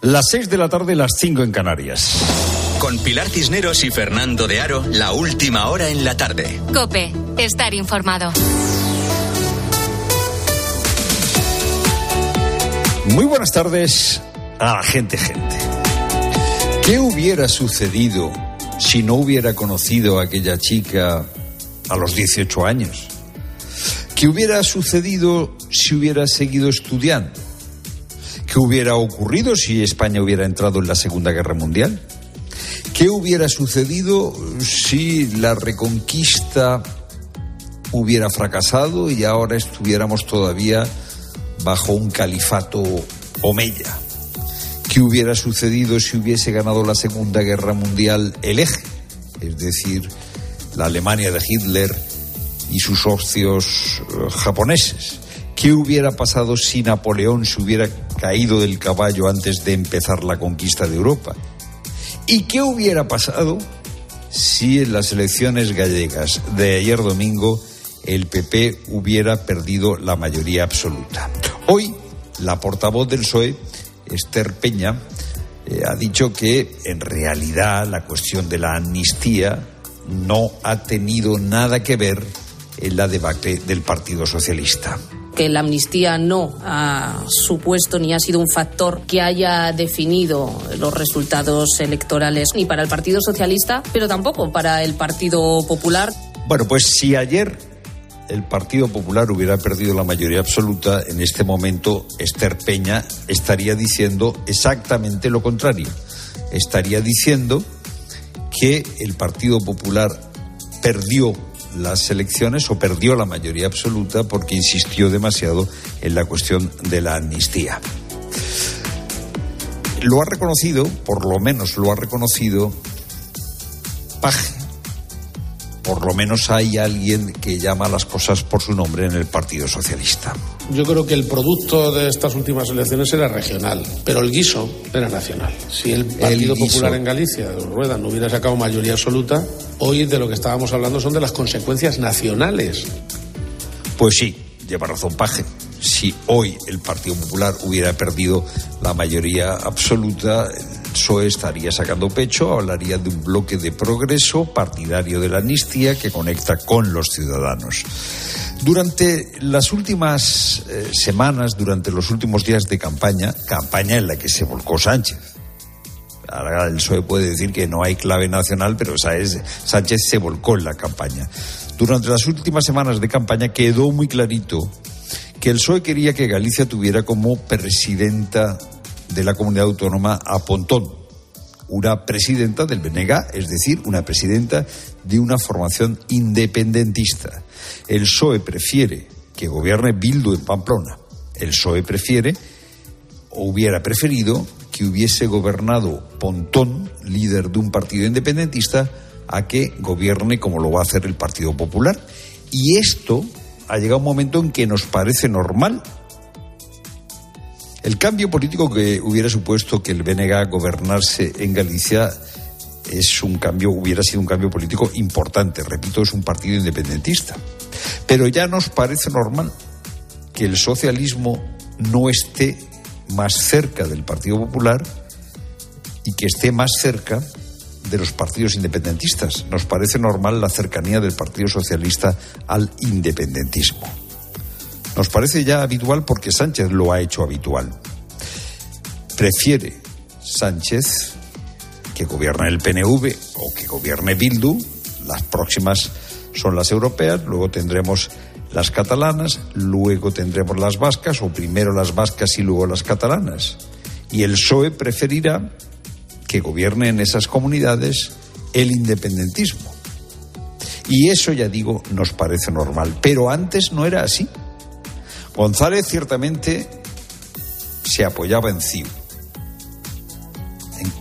Las 6 de la tarde, las 5 en Canarias. Con Pilar Cisneros y Fernando de Aro, la última hora en la tarde. Cope, estar informado. Muy buenas tardes a la gente, gente. ¿Qué hubiera sucedido si no hubiera conocido a aquella chica a los 18 años? ¿Qué hubiera sucedido si hubiera seguido estudiando? ¿Qué hubiera ocurrido si España hubiera entrado en la Segunda Guerra Mundial? ¿Qué hubiera sucedido si la reconquista hubiera fracasado y ahora estuviéramos todavía bajo un califato omeya? ¿Qué hubiera sucedido si hubiese ganado la Segunda Guerra Mundial el eje? Es decir, la Alemania de Hitler y sus socios eh, japoneses. ¿Qué hubiera pasado si Napoleón se hubiera caído del caballo antes de empezar la conquista de Europa? ¿Y qué hubiera pasado si en las elecciones gallegas de ayer domingo el PP hubiera perdido la mayoría absoluta? Hoy, la portavoz del PSOE, Esther Peña, eh, ha dicho que en realidad la cuestión de la amnistía no ha tenido nada que ver en la debate del Partido Socialista que la amnistía no ha supuesto ni ha sido un factor que haya definido los resultados electorales ni para el Partido Socialista, pero tampoco para el Partido Popular. Bueno, pues si ayer el Partido Popular hubiera perdido la mayoría absoluta, en este momento Esther Peña estaría diciendo exactamente lo contrario. Estaría diciendo que el Partido Popular perdió las elecciones o perdió la mayoría absoluta porque insistió demasiado en la cuestión de la amnistía. Lo ha reconocido, por lo menos lo ha reconocido Paje. Por lo menos hay alguien que llama las cosas por su nombre en el Partido Socialista. Yo creo que el producto de estas últimas elecciones era regional, pero el guiso era nacional. Si el Partido Popular en Galicia, de Rueda, no hubiera sacado mayoría absoluta, hoy de lo que estábamos hablando son de las consecuencias nacionales. Pues sí, lleva razón Paje. Si hoy el Partido Popular hubiera perdido la mayoría absoluta, PSOE estaría sacando pecho, hablaría de un bloque de progreso partidario de la amnistía que conecta con los ciudadanos. Durante las últimas eh, semanas, durante los últimos días de campaña, campaña en la que se volcó Sánchez. Ahora el PSOE puede decir que no hay clave nacional, pero Sánchez se volcó en la campaña. Durante las últimas semanas de campaña quedó muy clarito que el PSOE quería que Galicia tuviera como presidenta de la comunidad autónoma a Pontón, una presidenta del BNG, es decir, una presidenta de una formación independentista. El PSOE prefiere que gobierne Bildu en Pamplona. El PSOE prefiere, o hubiera preferido, que hubiese gobernado Pontón, líder de un partido independentista, a que gobierne como lo va a hacer el Partido Popular. Y esto ha llegado un momento en que nos parece normal el cambio político que hubiera supuesto que el BNG gobernarse en Galicia es un cambio, hubiera sido un cambio político importante. Repito, es un partido independentista. Pero ya nos parece normal que el socialismo no esté más cerca del Partido Popular y que esté más cerca de los partidos independentistas. Nos parece normal la cercanía del Partido Socialista al independentismo. Nos parece ya habitual porque Sánchez lo ha hecho habitual. Prefiere Sánchez que gobierne el PNV o que gobierne Bildu. Las próximas son las europeas, luego tendremos las catalanas, luego tendremos las vascas, o primero las vascas y luego las catalanas. Y el PSOE preferirá que gobierne en esas comunidades el independentismo. Y eso, ya digo, nos parece normal. Pero antes no era así. González ciertamente se apoyaba en CIU. En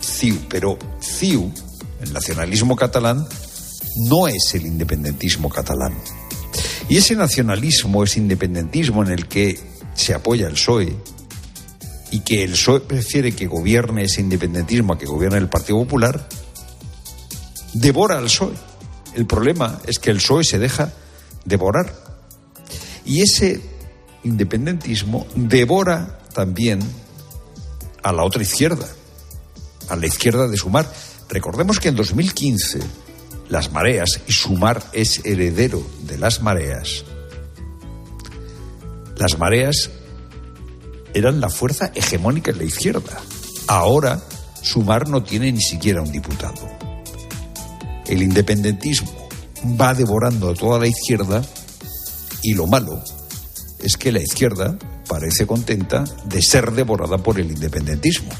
CIU, pero CIU, el nacionalismo catalán, no es el independentismo catalán. Y ese nacionalismo, ese independentismo en el que se apoya el PSOE y que el PSOE prefiere que gobierne ese independentismo a que gobierne el Partido Popular, devora al PSOE. El problema es que el PSOE se deja devorar. Y ese independentismo devora también a la otra izquierda, a la izquierda de Sumar. Recordemos que en 2015 las mareas, y Sumar es heredero de las mareas, las mareas eran la fuerza hegemónica en la izquierda. Ahora Sumar no tiene ni siquiera un diputado. El independentismo va devorando a toda la izquierda y lo malo es que la izquierda parece contenta de ser devorada por el independentismo.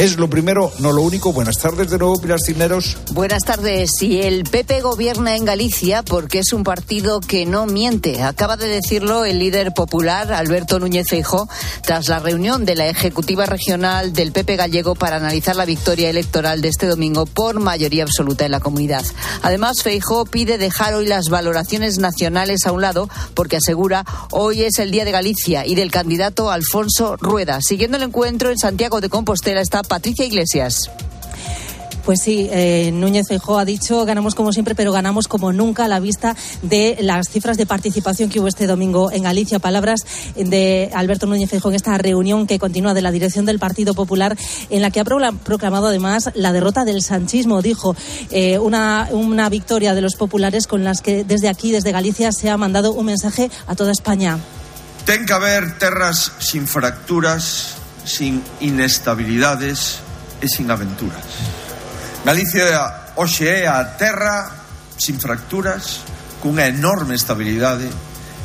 Es lo primero, no lo único. Buenas tardes de nuevo, Pilar Cineros. Buenas tardes. Si el PP gobierna en Galicia porque es un partido que no miente. Acaba de decirlo el líder popular, Alberto Núñez Feijó, tras la reunión de la Ejecutiva Regional del PP gallego para analizar la victoria electoral de este domingo por mayoría absoluta en la comunidad. Además, Feijó pide dejar hoy las valoraciones nacionales a un lado porque asegura hoy es el día de Galicia y del candidato Alfonso Rueda. Siguiendo el encuentro en Santiago de Compostela está Patricia Iglesias. Pues sí, eh, Núñez Feijóo ha dicho ganamos como siempre, pero ganamos como nunca a la vista de las cifras de participación que hubo este domingo en Galicia. Palabras de Alberto Núñez Feijóo en esta reunión que continúa de la dirección del Partido Popular, en la que ha proclamado además la derrota del sanchismo. Dijo eh, una, una victoria de los populares con las que desde aquí, desde Galicia, se ha mandado un mensaje a toda España. Ten que haber terras sin fracturas sin inestabilidades e sin aventuras. Galicia hoxe é a terra sin fracturas, cunha enorme estabilidade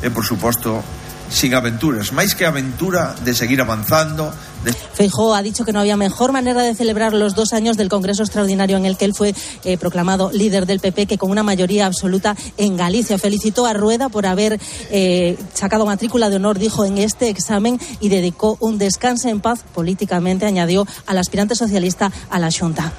e, por suposto, sin aventuras, máis que aventura de seguir avanzando. De... Feijó ha dicho que no había mejor manera de celebrar los dos años del Congreso Extraordinario en el que él fue eh, proclamado líder del PP que con una mayoría absoluta en Galicia. Felicitó a Rueda por haber eh, sacado matrícula de honor, dijo, en este examen y dedicó un descanso en paz políticamente, añadió al aspirante socialista a la Junta.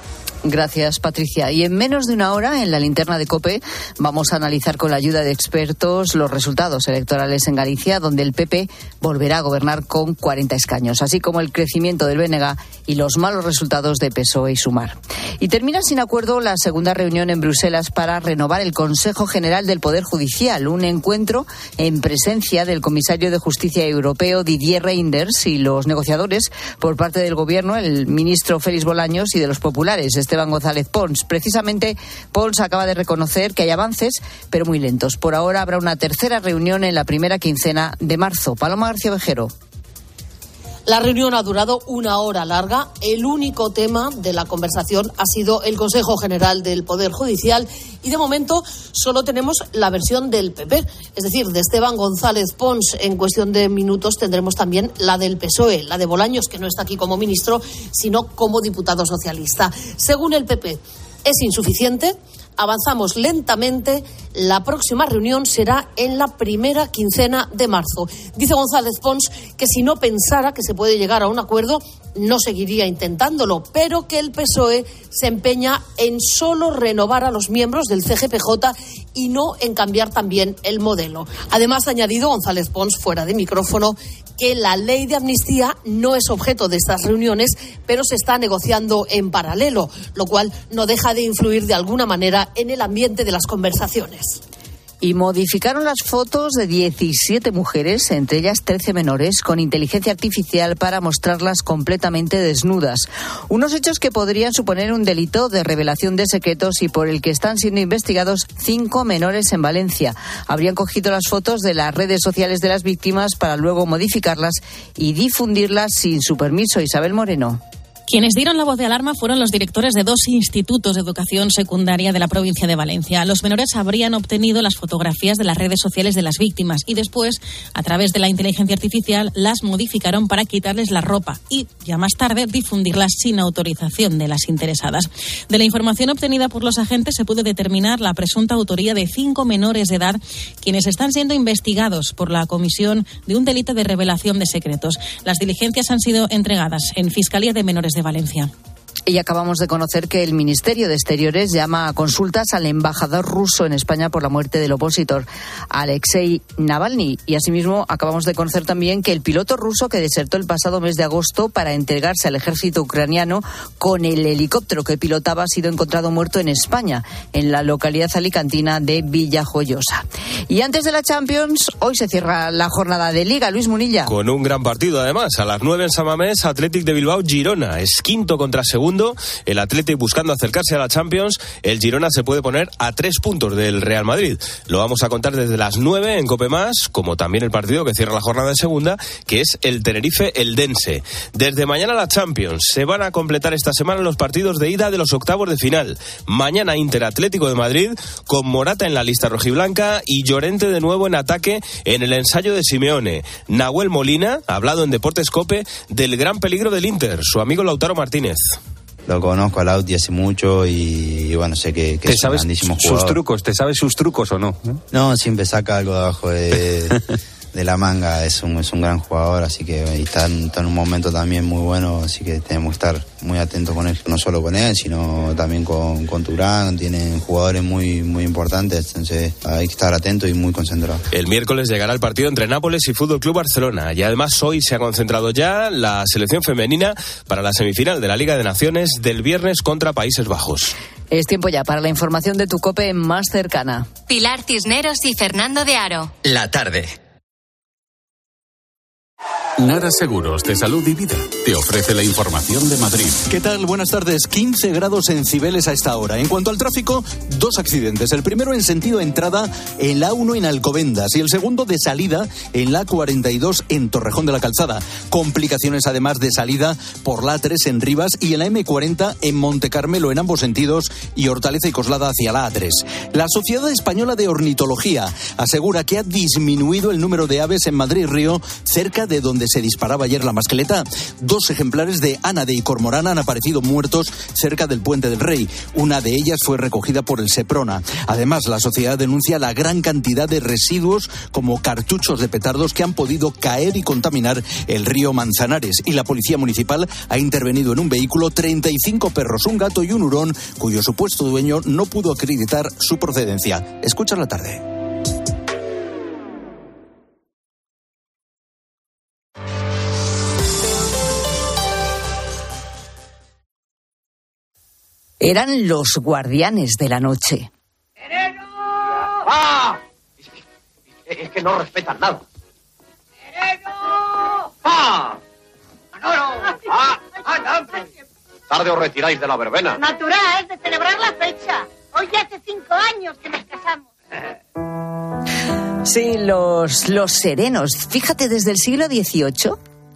Gracias, Patricia. Y en menos de una hora, en la linterna de COPE, vamos a analizar con la ayuda de expertos los resultados electorales en Galicia, donde el PP volverá a gobernar con 40 escaños, así como el crecimiento del BNG y los malos resultados de PSOE y Sumar. Y termina sin acuerdo la segunda reunión en Bruselas para renovar el Consejo General del Poder Judicial, un encuentro en presencia del comisario de Justicia Europeo Didier Reinders y los negociadores por parte del Gobierno, el ministro Félix Bolaños y de los populares. Esteban González Pons. Precisamente, Pons acaba de reconocer que hay avances, pero muy lentos. Por ahora habrá una tercera reunión en la primera quincena de marzo. Paloma García Vejero. La reunión ha durado una hora larga. El único tema de la conversación ha sido el Consejo General del Poder Judicial y de momento solo tenemos la versión del PP, es decir, de Esteban González Pons. En cuestión de minutos tendremos también la del PSOE, la de Bolaños, que no está aquí como ministro, sino como diputado socialista. Según el PP, es insuficiente avanzamos lentamente. La próxima reunión será en la primera quincena de marzo. Dice González Pons que si no pensara que se puede llegar a un acuerdo, no seguiría intentándolo, pero que el PSOE se empeña en solo renovar a los miembros del CGPJ y no en cambiar también el modelo. Además, ha añadido González Pons fuera de micrófono que la ley de amnistía no es objeto de estas reuniones, pero se está negociando en paralelo, lo cual no deja de influir de alguna manera en el ambiente de las conversaciones y modificaron las fotos de 17 mujeres, entre ellas 13 menores, con inteligencia artificial para mostrarlas completamente desnudas. Unos hechos que podrían suponer un delito de revelación de secretos y por el que están siendo investigados cinco menores en Valencia. Habrían cogido las fotos de las redes sociales de las víctimas para luego modificarlas y difundirlas sin su permiso. Isabel Moreno. Quienes dieron la voz de alarma fueron los directores de dos institutos de educación secundaria de la provincia de Valencia. Los menores habrían obtenido las fotografías de las redes sociales de las víctimas y después, a través de la inteligencia artificial, las modificaron para quitarles la ropa y, ya más tarde, difundirlas sin autorización de las interesadas. De la información obtenida por los agentes se pudo determinar la presunta autoría de cinco menores de edad quienes están siendo investigados por la comisión de un delito de revelación de secretos. Las diligencias han sido entregadas en Fiscalía de Menores de Valencia. Y acabamos de conocer que el Ministerio de Exteriores llama a consultas al embajador ruso en España por la muerte del opositor Alexei Navalny. Y asimismo acabamos de conocer también que el piloto ruso que desertó el pasado mes de agosto para entregarse al ejército ucraniano con el helicóptero que pilotaba ha sido encontrado muerto en España, en la localidad alicantina de Villajoyosa. Y antes de la Champions, hoy se cierra la jornada de Liga. Luis Munilla. Con un gran partido además. A las 9 en Samamés, Athletic de Bilbao, Girona. Es quinto contra segundo el Athletic buscando acercarse a la Champions, el Girona se puede poner a tres puntos del Real Madrid. Lo vamos a contar desde las nueve en Cope Más, como también el partido que cierra la jornada de segunda, que es el Tenerife Eldense. Desde mañana la Champions. Se van a completar esta semana los partidos de ida de los octavos de final. Mañana Inter Atlético de Madrid, con Morata en la lista rojiblanca y Llorente de nuevo en ataque en el ensayo de Simeone. Nahuel Molina, hablado en Deportes Cope, del gran peligro del Inter, su amigo Lautaro Martínez lo conozco al Audi hace mucho y, bueno, sé que, que es un grandísimo jugador. sus trucos? ¿Te sabes sus trucos o no? No, siempre saca algo de abajo de, de la manga, es un, es un gran jugador, así que está, en, un momento también muy bueno, así que tenemos que estar muy atentos con él, no solo con él, sino también con, con Turán, tienen jugadores muy, muy importantes, entonces hay que estar atentos y muy concentrados. El miércoles llegará el partido entre Nápoles y Fútbol Club Barcelona, y además hoy se ha concentrado ya la selección femenina para la semifinal de la Liga de Naciones del viernes contra Países Bajos. Es tiempo ya para la información de tu COPE más cercana. Pilar Cisneros y Fernando de Aro. La tarde. Nara Seguros de Salud y Vida te ofrece la información de Madrid. ¿Qué tal? Buenas tardes. 15 grados en Cibeles a esta hora. En cuanto al tráfico, dos accidentes. El primero en sentido entrada en la 1 en Alcobendas y el segundo de salida en la 42 en Torrejón de la Calzada. Complicaciones además de salida por la 3 en Rivas y en la M40 en Monte Carmelo en ambos sentidos y Hortaleza y Coslada hacia la A3. La Sociedad Española de Ornitología asegura que ha disminuido el número de aves en Madrid Río cerca de donde se disparaba ayer la mascleta. Dos ejemplares de ánade y cormorán han aparecido muertos cerca del Puente del Rey. Una de ellas fue recogida por el Seprona. Además, la sociedad denuncia la gran cantidad de residuos como cartuchos de petardos que han podido caer y contaminar el río Manzanares. Y la policía municipal ha intervenido en un vehículo 35 perros, un gato y un hurón cuyo supuesto dueño no pudo acreditar su procedencia. Escucha la tarde. Eran los guardianes de la noche. ¡Ah! Es que no respetan nada. ¡Ah! ¡Ah! ¡Ah! Tarde os retiráis de la verbena. Natural, de celebrar la fecha. Hoy hace cinco años que nos casamos. Sí, los, los serenos. Fíjate, desde el siglo XVIII,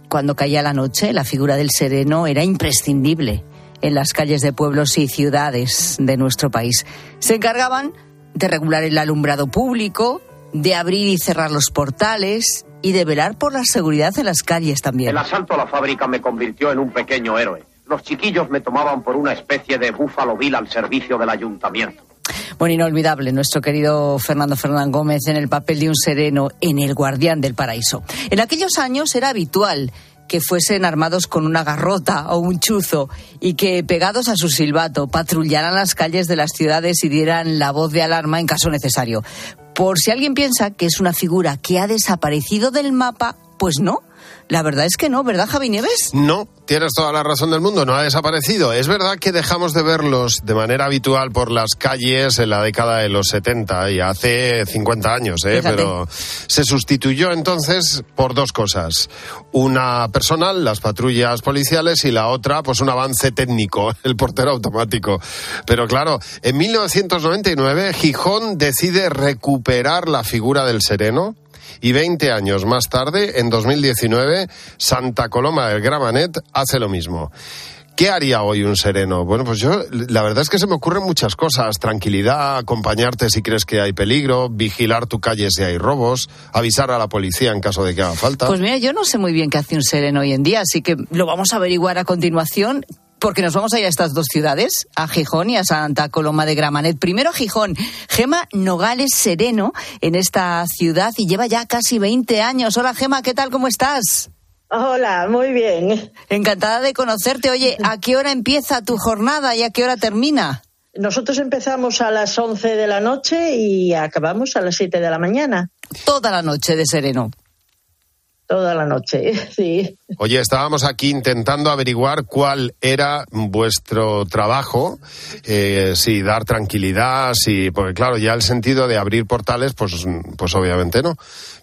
cuando caía la noche, la figura del sereno era imprescindible en las calles de pueblos y ciudades de nuestro país. Se encargaban de regular el alumbrado público, de abrir y cerrar los portales y de velar por la seguridad en las calles también. El asalto a la fábrica me convirtió en un pequeño héroe. Los chiquillos me tomaban por una especie de búfalo vil al servicio del ayuntamiento. Bueno, inolvidable nuestro querido Fernando Fernán Gómez en el papel de un sereno en El Guardián del Paraíso. En aquellos años era habitual que fuesen armados con una garrota o un chuzo y que, pegados a su silbato, patrullaran las calles de las ciudades y dieran la voz de alarma en caso necesario. Por si alguien piensa que es una figura que ha desaparecido del mapa, pues no. La verdad es que no, ¿verdad, Javi Nieves? No, tienes toda la razón del mundo, no ha desaparecido. Es verdad que dejamos de verlos de manera habitual por las calles en la década de los 70 y hace 50 años, ¿eh? pero se sustituyó entonces por dos cosas. Una personal, las patrullas policiales, y la otra, pues un avance técnico, el portero automático. Pero claro, en 1999 Gijón decide recuperar la figura del sereno y 20 años más tarde, en 2019, Santa Coloma del Gramanet hace lo mismo. ¿Qué haría hoy un sereno? Bueno, pues yo, la verdad es que se me ocurren muchas cosas. Tranquilidad, acompañarte si crees que hay peligro, vigilar tu calle si hay robos, avisar a la policía en caso de que haga falta. Pues mira, yo no sé muy bien qué hace un sereno hoy en día, así que lo vamos a averiguar a continuación porque nos vamos a ir a estas dos ciudades, a Gijón y a Santa Coloma de Gramanet. Primero a Gijón. Gema Nogales Sereno en esta ciudad y lleva ya casi 20 años. Hola Gema, ¿qué tal? ¿Cómo estás? Hola, muy bien. Encantada de conocerte. Oye, ¿a qué hora empieza tu jornada y a qué hora termina? Nosotros empezamos a las 11 de la noche y acabamos a las 7 de la mañana. Toda la noche de sereno. Toda la noche, sí. Oye, estábamos aquí intentando averiguar cuál era vuestro trabajo, eh, si dar tranquilidad, si, porque claro, ya el sentido de abrir portales, pues, pues obviamente no.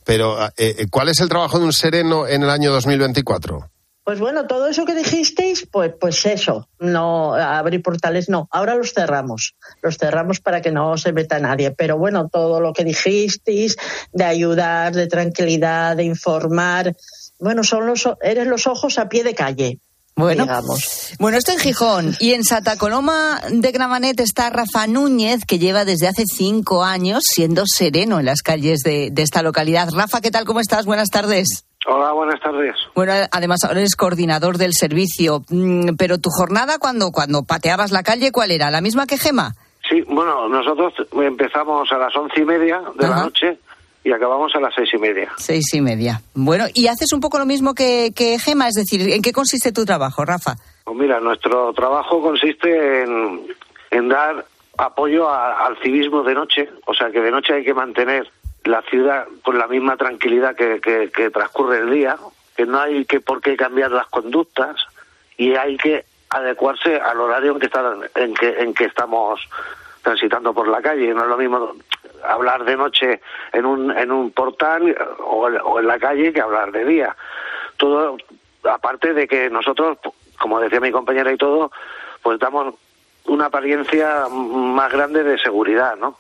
Pero, eh, eh, ¿cuál es el trabajo de un sereno en el año 2024? Pues bueno, todo eso que dijisteis, pues, pues eso, no abrir portales no. Ahora los cerramos, los cerramos para que no se meta nadie. Pero bueno, todo lo que dijisteis de ayudar, de tranquilidad, de informar, bueno, son los eres los ojos a pie de calle. Bueno, digamos. bueno, esto en Gijón. Y en Santa Coloma de Gramanet está Rafa Núñez, que lleva desde hace cinco años siendo sereno en las calles de, de esta localidad. Rafa, ¿qué tal? ¿Cómo estás? Buenas tardes. Hola, buenas tardes. Bueno, además ahora eres coordinador del servicio, Mm, pero tu jornada cuando, cuando pateabas la calle, ¿cuál era? ¿La misma que Gema? Sí, bueno, nosotros empezamos a las once y media de la noche y acabamos a las seis y media. Seis y media. Bueno, y haces un poco lo mismo que, que Gema, es decir, ¿en qué consiste tu trabajo, Rafa? Pues mira, nuestro trabajo consiste en, en dar apoyo a- al civismo de noche, o sea que de noche hay que mantener la ciudad con la misma tranquilidad que, que- transcurre el día, que no hay que por qué cambiar las conductas y hay que adecuarse al horario en que, está, en que, en que estamos transitando por la calle. No es lo mismo hablar de noche en un, en un portal o en la calle que hablar de día. Todo, aparte de que nosotros, como decía mi compañera y todo, pues damos una apariencia más grande de seguridad, ¿no?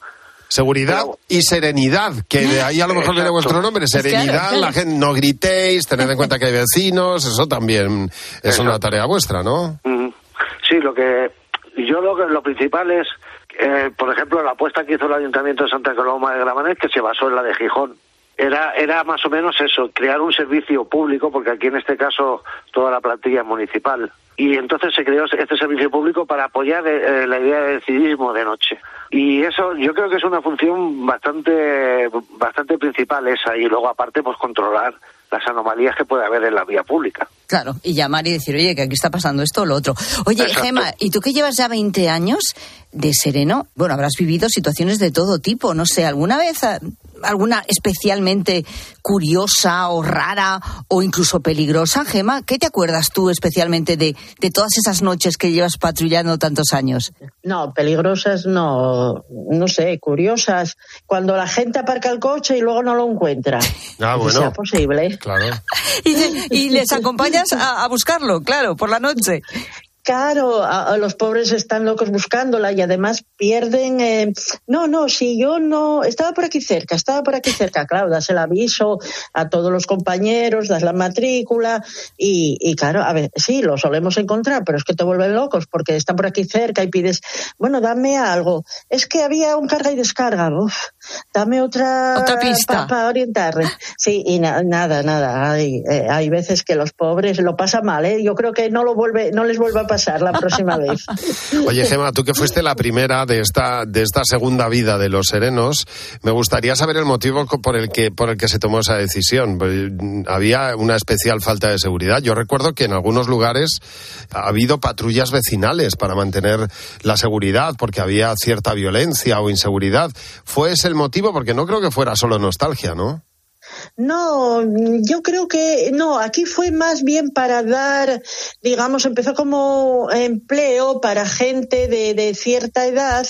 Seguridad y serenidad, que de ahí a lo mejor viene vuestro nombre. Serenidad, Claro, claro. la gente no gritéis, tened en cuenta que hay vecinos, eso también es una tarea vuestra, ¿no? Sí, lo que yo lo que lo principal es, eh, por ejemplo, la apuesta que hizo el Ayuntamiento de Santa Coloma de Gramenet, que se basó en la de Gijón. Era, era más o menos eso, crear un servicio público, porque aquí en este caso toda la plantilla es municipal. Y entonces se creó este servicio público para apoyar eh, la idea del civismo de noche. Y eso yo creo que es una función bastante, bastante principal esa. Y luego aparte, pues controlar las anomalías que puede haber en la vía pública. Claro, y llamar y decir, oye, que aquí está pasando esto o lo otro. Oye, Exacto. Gema, ¿y tú que llevas ya 20 años de sereno? Bueno, habrás vivido situaciones de todo tipo, no sé, ¿alguna vez, alguna especialmente curiosa o rara o incluso peligrosa, Gema? ¿Qué te acuerdas tú especialmente de, de todas esas noches que llevas patrullando tantos años? No, peligrosas no, no sé, curiosas. Cuando la gente aparca el coche y luego no lo encuentra. Ah, Que bueno. sea posible. Claro. Y, y les acompañas a, a buscarlo, claro, por la noche. Claro, a- los pobres están locos buscándola y además pierden. eh, no, no, si yo no. Estaba por aquí cerca, estaba por aquí cerca. Claro, das el aviso a todos los compañeros, das la matrícula y, y claro, a ver, sí, lo solemos encontrar, pero es que te vuelven locos porque están por aquí cerca y pides, bueno, dame algo. Es que había un carga y descarga. Uf, dame otra. Otra pista. Para orientarle. Sí, y na- nada, nada. Hay, eh, hay veces que los pobres lo pasan mal, ¿eh? Yo creo que no, lo vuelve, no les vuelve a pasar la próxima vez. Oye, Gema, tú que fuiste la primera de esta, de esta segunda vida de los serenos, me gustaría saber el motivo por el que, por el que se tomó esa decisión. Pues, mm, Había una especial falta de seguridad. Yo recuerdo que en algunos lugares ha habido patrullas vecinales para mantener la seguridad, porque había cierta violencia o inseguridad. ¿Fue ese el motivo? Porque no creo que fuera solo nostalgia, ¿no? No, yo creo que no, aquí fue más bien para dar, digamos, empezó como empleo para gente de, cierta edad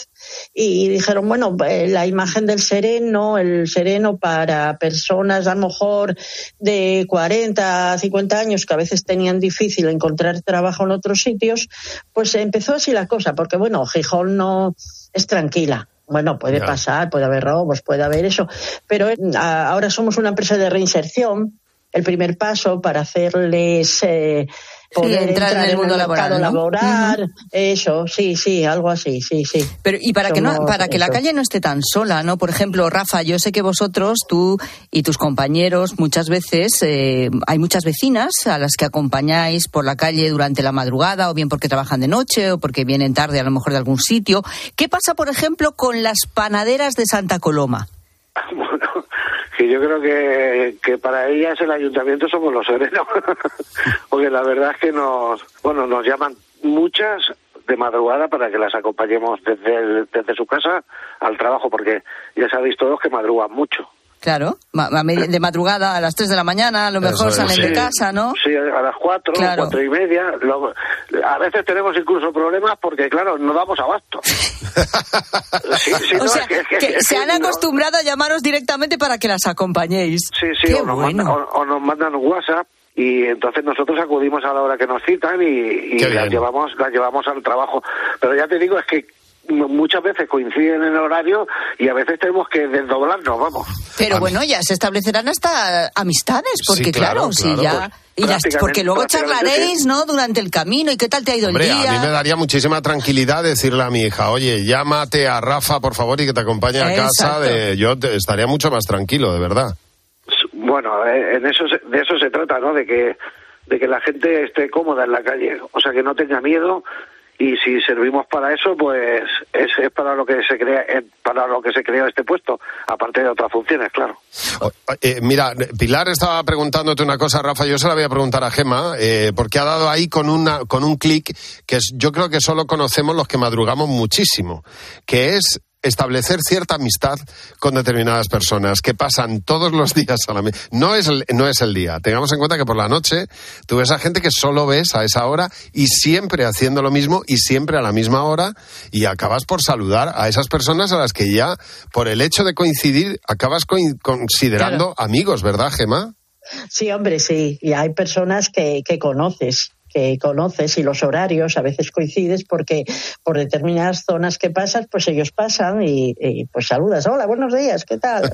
y dijeron, bueno, eh, la imagen del sereno, el sereno para personas a lo mejor de 40, 50 años que a veces tenían difícil encontrar trabajo en otros sitios, pues empezó así la cosa, porque bueno, Gijón no es tranquila. Bueno, puede Ya. pasar, puede haber robos, puede haber eso, pero eh, ahora somos una empresa de reinserción. El primer paso para hacerles eh, poder entrar en el mundo laboral, ¿no? laboral, eso, sí, sí, algo así, sí, sí. Pero y para que no, para que la calle no esté tan sola, ¿no? Por ejemplo, Rafa, yo sé que vosotros, tú y tus compañeros, muchas veces eh, hay muchas vecinas a las que acompañáis por la calle durante la madrugada, o bien porque trabajan de noche, o porque vienen tarde a lo mejor de algún sitio. ¿Qué pasa, por ejemplo, con las panaderas de Santa Coloma? Que yo creo que, que para ellas el ayuntamiento somos los serenos, porque la verdad es que nos, bueno, nos llaman muchas de madrugada para que las acompañemos desde, desde su casa al trabajo, porque ya sabéis todos que madrugan mucho. Claro, de madrugada a las 3 de la mañana, a lo mejor es. salen de casa, ¿no? Sí, a las cuatro, Claro. cuatro y media. luego- a veces tenemos incluso problemas porque, claro, no damos abasto. Sí, sí, o no, sea, es que- es que- que es se han no- acostumbrado a llamaros directamente para que las acompañéis. Sí, sí, Qué o nos, bueno. mandan, o- o nos mandan un WhatsApp y entonces nosotros acudimos a la hora que nos citan y, y las llevamos las llevamos al trabajo. Pero ya te digo, es que muchas veces coinciden en el horario y a veces tenemos que desdoblarnos, vamos. Pero bueno, ya se establecerán hasta amistades, porque Sí, claro, claro, sí, claro, ya... pues, y las- prácticamente- porque luego charlaréis. ¿no? Durante el camino y qué tal te ha ido Hombre, el a día. mí me daría muchísima tranquilidad decirle a mi hija, oye, llámate a Rafa, por favor, y que te acompañe a casa. De... Yo te- estaría mucho más tranquilo, de verdad. Bueno, eh, en eso se- de eso se trata, ¿no? De que de que la gente esté cómoda en la calle, o sea, que no tenga miedo y si servimos para eso, pues es, para lo que se crea eh, para lo que se creó este puesto, aparte de otras funciones, claro. Eh, mira, Pilar estaba preguntándote una cosa, Rafa, yo se la voy a preguntar a Gema, eh, porque ha dado ahí con, una, con un clic que yo creo que solo conocemos los que madrugamos muchísimo, que es establecer cierta amistad con determinadas personas que pasan todos los días a la no es el, no es el día. Tengamos en cuenta que por la noche tú ves a gente que solo ves a esa hora y siempre haciendo lo mismo y siempre a la misma hora y acabas por saludar a esas personas a las que ya por el hecho de coincidir acabas coin- considerando amigos verdad Gema Sí, hombre, sí. Y hay personas que, que conoces, que conoces y los horarios a veces coincides porque por determinadas zonas que pasas, pues ellos pasan y, y, pues saludas. Hola, buenos días, ¿qué tal?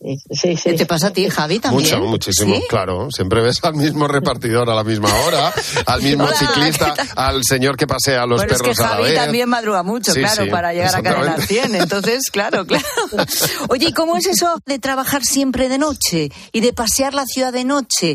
Y- sí, sí. ¿Te pasa a ti, Javi, también? Mucho, muchísimo, ¿Sí? claro. Siempre ves al mismo repartidor a la misma hora, al mismo Hola, ciclista, al señor que pasea a los Bueno, es perros que a la Javi vez. también madruga mucho, Sí, claro, sí, para llegar a Cadena exactamente. 100. Entonces, claro, claro. Oye, ¿y cómo es eso de trabajar siempre de noche y de pasear la ciudad de noche?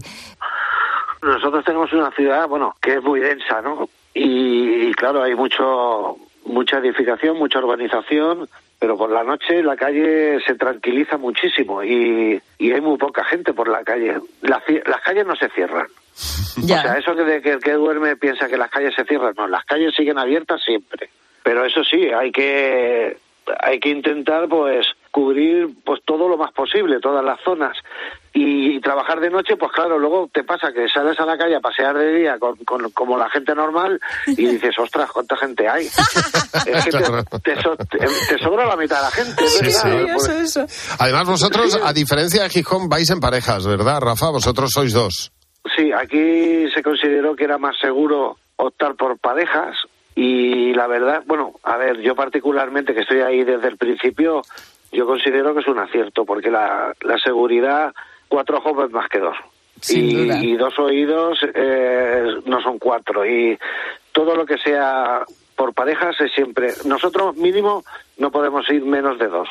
Nosotros tenemos una ciudad, bueno, que es muy densa, ¿no? Y, y claro, hay mucho mucha edificación, mucha urbanización, pero por la noche la calle se tranquiliza muchísimo y, y hay muy poca gente por la calle. Las calles no se cierran. O sea, eso que, de que el que duerme piensa que las calles se cierran, no, las calles siguen abiertas siempre. Pero eso sí, hay que hay que intentar pues cubrir pues todo lo más posible, todas las zonas y, trabajar de noche, pues claro, luego te pasa que sales a la calle a pasear de día con, con- como la gente normal y dices, ostras, cuánta gente hay. es que te, te so- te- te sobra la mitad de la gente. Sí, pues- Además, vosotros, a diferencia de Gijón, vais en parejas, ¿verdad, Rafa? Vosotros sois dos. Sí, aquí se consideró que era más seguro optar por parejas y la verdad, bueno, a ver, yo particularmente que estoy ahí desde el principio, yo considero que es un acierto porque la, la seguridad, cuatro ojos es más que dos. Sin y, duda. y dos oídos eh, no son cuatro y todo lo que sea por parejas es siempre, nosotros mínimo no podemos ir menos de dos.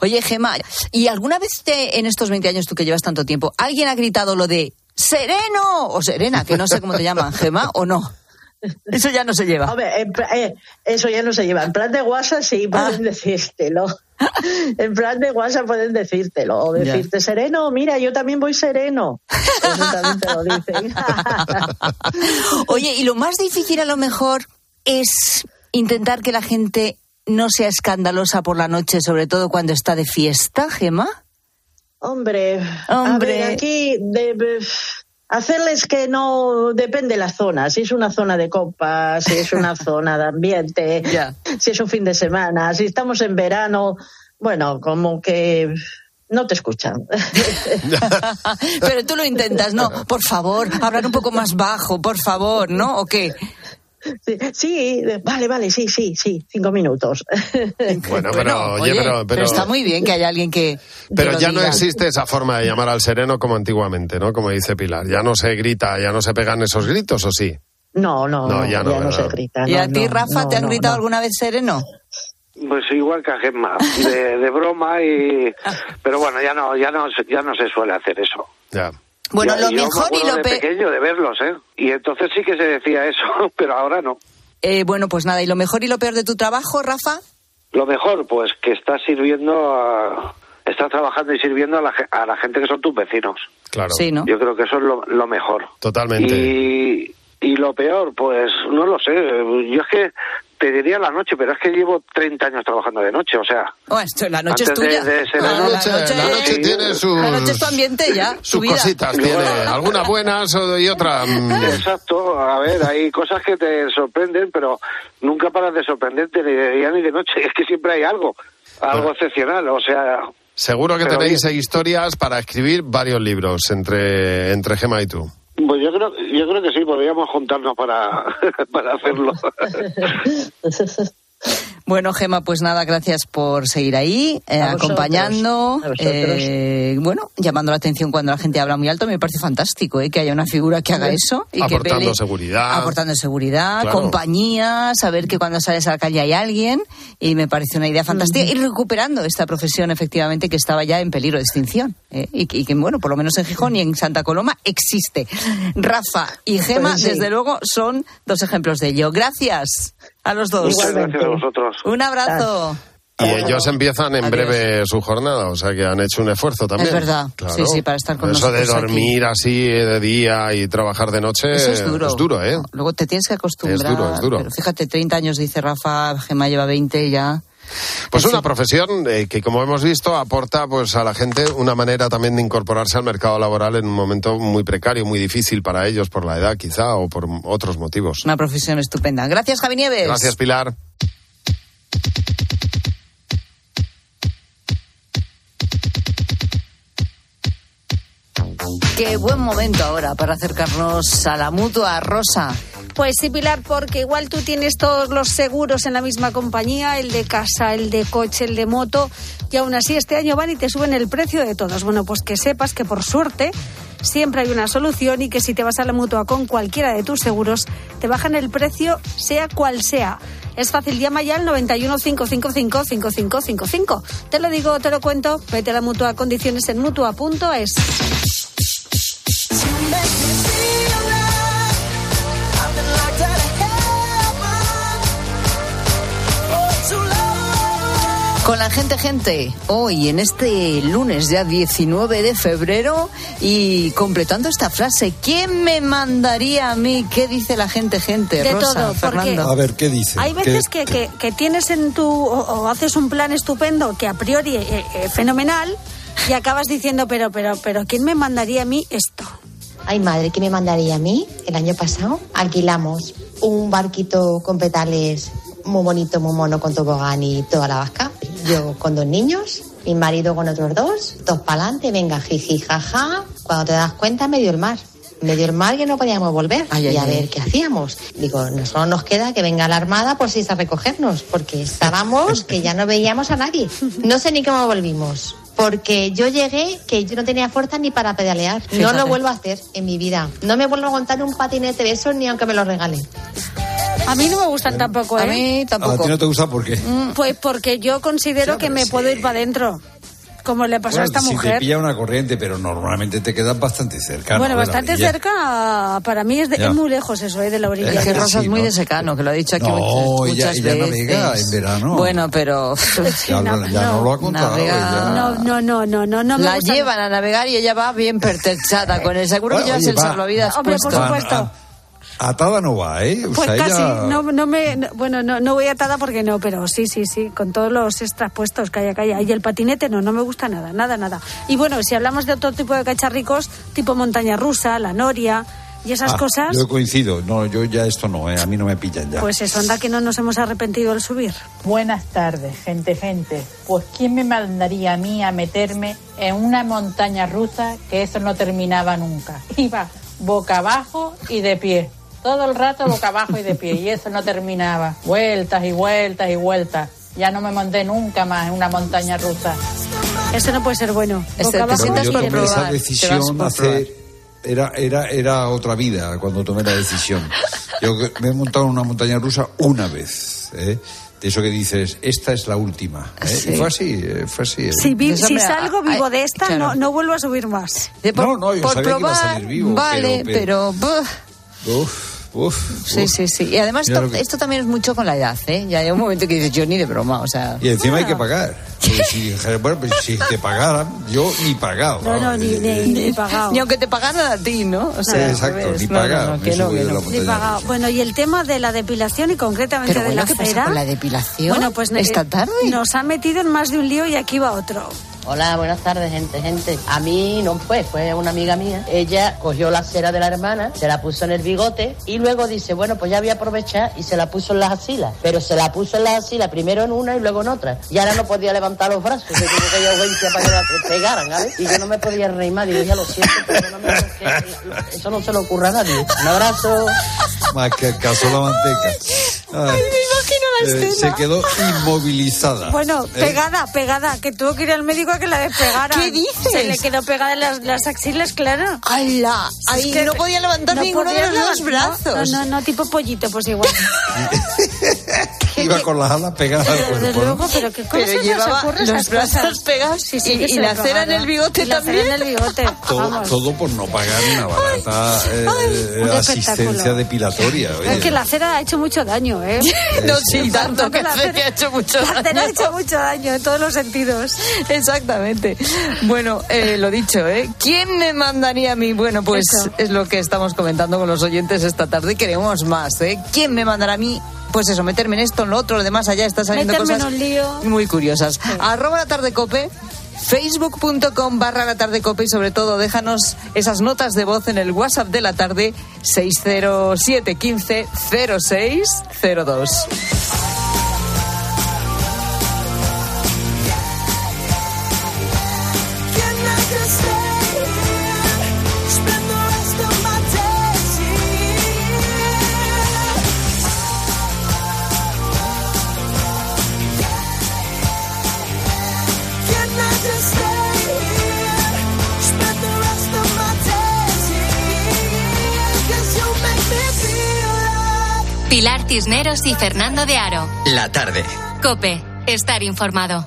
Oye, Gema, ¿y alguna vez te- en estos 20 años tú que llevas tanto tiempo, alguien ha gritado lo de Sereno o Serena, que no sé cómo te llaman, Gema, o no? Eso ya no se lleva. Hombre, en pla- eh, eso ya no se lleva. En plan de WhatsApp sí Ah. pueden decírtelo. En plan de WhatsApp pueden decírtelo. O Ya. decirte sereno, mira, yo también voy sereno. Eso también te lo dicen. Oye, y lo más difícil a lo mejor es intentar que la gente no sea escandalosa por la noche, sobre todo cuando está de fiesta, Gema. Hombre, Hombre. a ver, aquí de- de- hacerles que no depende la zona, si es una zona de copas, si es una zona de ambiente, si es un fin de semana, si estamos en verano, bueno, como que no te escuchan. Pero tú lo intentas, ¿no? Por favor, hablar un poco más bajo, por favor, ¿no? ¿O qué? Sí, sí, vale, vale, sí, sí, sí, cinco minutos. Bueno, pero, oye, pero, pero, está muy bien que haya alguien que. pero ya no existe esa forma de llamar al sereno como antiguamente, ¿no? Como dice Pilar. Ya no se grita, ya no se pegan esos gritos, ¿o sí? No, no, No, no, ya no, no, se grita. ¿Y no, a ti, Rafa, no, te han no, gritado no. alguna vez sereno? Pues igual que a Gemma, de, de broma y... Pero bueno, ya no, ya no, se- ya no se suele hacer eso. Ya. Bueno, Ya- lo yo me mejor y lo de peor. pequeño de verlos, ¿eh? Y entonces sí que se decía eso, pero ahora no. Eh, bueno, pues nada, ¿y lo mejor y lo peor de tu trabajo, Rafa? Lo mejor, pues que está sirviendo a... estás trabajando y sirviendo a la, a la gente que son tus vecinos. Claro. Sí, ¿no? Yo creo que eso es lo, lo mejor. Totalmente. Y, y lo peor, pues no lo sé. Yo es que te diría la noche, pero es que llevo 30 años trabajando de noche, o sea. Oh, esto, la noche es de- tuya. de ser- Ah, La noche, la noche tiene sus, La noche es tu ambiente ya. tu sus vida. cositas, tiene algunas buenas y otras. mm, Exacto, a ver, hay cosas que te sorprenden, pero nunca paras de sorprenderte ni de día ni de noche. Es que siempre hay algo, algo excepcional, o sea. Seguro que Pero tenéis historias para escribir varios libros entre, entre Gema y tú. Pues yo creo, yo creo que sí, podríamos juntarnos para, para hacerlo. Bueno, Gema, pues nada, gracias por seguir ahí, eh, A vosotros, acompañando, a vosotros. eh, bueno, llamando la atención cuando la gente habla muy alto. Me parece fantástico eh, que haya una figura que haga eso. Y Aportando que vele- seguridad. Aportando seguridad, Claro. compañía, saber que cuando sales a la calle hay alguien. Y me parece una idea fantástica. Y recuperando esta profesión, efectivamente, que estaba ya en peligro de extinción. eh, y, que- y que, bueno, por lo menos en Gijón y en Santa Coloma existe. Rafa y Gema, Pues sí. desde luego, son dos ejemplos de ello. Gracias a los dos. Muchas gracias a vosotros. Un abrazo. Y ellos empiezan en Adiós. breve su jornada, o sea que han hecho un esfuerzo también. Es verdad. Claro. Sí, sí, para estar con Eso de nosotros aquí. dormir así de día y trabajar de noche Eso es duro. es duro, ¿eh? Luego te tienes que acostumbrar. Es duro, es duro. Pero fíjate, 30 años dice Rafa, Gema lleva 20 ya. Pues una profesión eh, que, como hemos visto, aporta pues a la gente una manera también de incorporarse al mercado laboral en un momento muy precario, muy difícil para ellos por la edad quizá o por otros motivos. Una profesión estupenda. Gracias, Javi Nieves. Gracias, Pilar. Qué buen momento ahora para acercarnos a la mutua rosa. Pues sí, Pilar, porque igual tú tienes todos los seguros en la misma compañía, el de casa, el de coche, el de moto, y aún así este año van y te suben el precio de todos. Bueno, pues que sepas que por suerte siempre hay una solución y que si te vas a la mutua con cualquiera de tus seguros, te bajan el precio sea cual sea. Es fácil, llama ya al 91 555 5555. Te lo digo, te lo cuento, vete a la mutua, condiciones en mutua.es. la gente, gente, hoy en este lunes ya 19 de febrero y completando esta frase, ¿quién me mandaría a mí? ¿Qué dice la gente, gente? De Rosa, todo, Fernando. A ver, ¿qué dice? Hay veces que, que- que tienes en tu. O, o haces un plan estupendo que a priori eh, eh, fenomenal y acabas diciendo, pero, pero, pero, ¿quién me mandaría a mí esto? Ay, madre, ¿qué me mandaría a mí? El año pasado alquilamos un barquito con petales muy bonito, muy mono, con tobogán y toda la vasca. Yo con dos niños, mi marido con otros dos, dos para adelante, venga, jiji, jaja. Cuando te das cuenta, medio el mar. Medio el mar que no podíamos volver. Ay, ay, y a ay. ver qué hacíamos. Digo, no solo nos queda que venga la armada por si es a recogernos, porque estábamos que ya no veíamos a nadie. No sé ni cómo volvimos. Porque yo llegué que yo no tenía fuerza ni para pedalear. No lo vuelvo a hacer en mi vida. No me vuelvo a montar un patinete de esos ni aunque me lo regalen. A mí no me gustan tampoco, ¿eh? A mí ¿A tampoco. ti no te gusta por qué? Mm, Pues porque yo considero que me puedo ir para adentro. Como le pasó a esta si te mujer. pilla una corriente, pero normalmente te quedas bastante cerca. bueno, ¿no? bastante cerca, para mí es, de- es muy lejos eso, ¿eh? de la orilla. Es que Eh, Rosa sí, es muy ¿no? de secano, que lo ha dicho aquí No, muchas, ella- muchas ella veces. navega en verano. Bueno, pero Ya, ya no, lo ha contado. Navega- ella. No, no, no, no, no, no me la gusta. llevan a navegar y ella va bien pertrechada con el seguro que Bueno, llevas oye, el va. salvavidas Hombre, por puesto. supuesto. A- Atada no va, ¿eh? O Pues sea, casi, ella- no, no me, no- bueno, no, no voy atada porque no, pero sí, sí, sí, con todos los extras puestos hay acá. Y el patinete no, no me gusta nada, nada, nada. Y bueno, si hablamos de otro tipo de cacharricos, tipo montaña rusa, la noria y esas Ah, cosas, Yo coincido. No, yo ya esto no, ¿eh? A mí no me pillan ya. pues eso, anda que no nos hemos arrepentido al subir. Buenas tardes, gente, gente. Pues ¿quién me mandaría a mí a meterme en una montaña rusa que eso no terminaba nunca? Iba boca abajo y de pie. Todo el rato boca abajo y de pie. Y eso no terminaba. Vueltas y vueltas y vueltas. Ya no me monté nunca más en una montaña rusa. Eso no puede ser bueno. Boca te abajo yo tomé esa probar, te decisión hace... Era, era, era otra vida cuando tomé la decisión. Yo que- me he montado en una montaña rusa una vez. ¿eh? De eso que dices, esta es la última. ¿eh? Sí. Y fue así, eh, fue así. ¿eh? Si, vi- si salgo vivo de esta, claro. no, no vuelvo a subir más. Por, No, no, yo por sabía que iba a probar, salir vivo, vale, pero- pero... Uf. Uf, Sí, sí, sí. Y además esto, lo que- esto también es mucho con la edad, ¿eh? Ya hay un momento que dices, yo ni de broma, o sea... Y encima hay que pagar. Porque si, bueno, pues si te pagaran, yo ni pagado. No, no, ni, ni, ni pagado. Ni aunque te pagaran a ti, ¿no? O sea, Sí, exacto, ni No, no, pagado. Bueno, y el tema de la depilación y concretamente Pero de bueno, la ¿qué pasa con la depilación? Bueno, pues esta eh, tarde. nos ha metido en más de un lío y aquí va otro. Hola, buenas tardes, gente, gente. A mí no fue, fue una amiga mía. Ella cogió la cera de la hermana, se la puso en el bigote y luego dice, bueno, pues ya voy a aprovechar y se la puso en las axilas. Pero se la puso en las axilas primero en una y luego en otra. Y ahora no podía levantar los brazos, se tuvo que ir a urgencia para que la pegaran, ¿sabes? Y yo no me podía reír más, digo, ya lo siento, perdóname, porque eso no se le ocurra a nadie. Un abrazo. Más que el caso de la manteca. Ay, eh, se quedó inmovilizada. Bueno, ¿Eh? pegada, pegada, que tuvo que ir al médico a que la despegara. ¿Qué dices? Se le quedó pegada las, las axilas, claro. ¡Hala! Es Ay, que no podía levantar ninguno de los dos brazos. No, no, no, tipo pollito, pues igual. Iba con las alas pegadas al cuerpo. ¿no? luego, pero qué cosas Pero nos llevaba ocurren los esas brazos cosas? pegados Sí, sí, y- la cera en el bigote Y la también. cera en el bigote, Todo, vamos. todo por no pagar una barata eh, un asistencia depilatoria. oye. Es que la cera ha hecho mucho daño, ¿eh? No, sí, tanto que la cera- que ha hecho mucho La cera ha daño. hecho mucho daño en todos los sentidos. Exactamente. Bueno, eh, lo dicho, ¿eh? ¿Quién me mandaría a mí? Bueno, pues Eso. es lo que estamos comentando con los oyentes esta tarde. Queremos más, ¿eh? ¿Quién me mandará a mí? Pues eso, meterme en esto, en lo otro, lo demás, allá está saliendo Meterme cosas lío. muy curiosas. Arroba la tarde cope. Facebook.com barra la tarde cope y sobre todo déjanos esas notas de voz en el WhatsApp de la tarde 607 15 06 02. Cisneros y Fernando de Aro. La tarde. Cope, estar informado.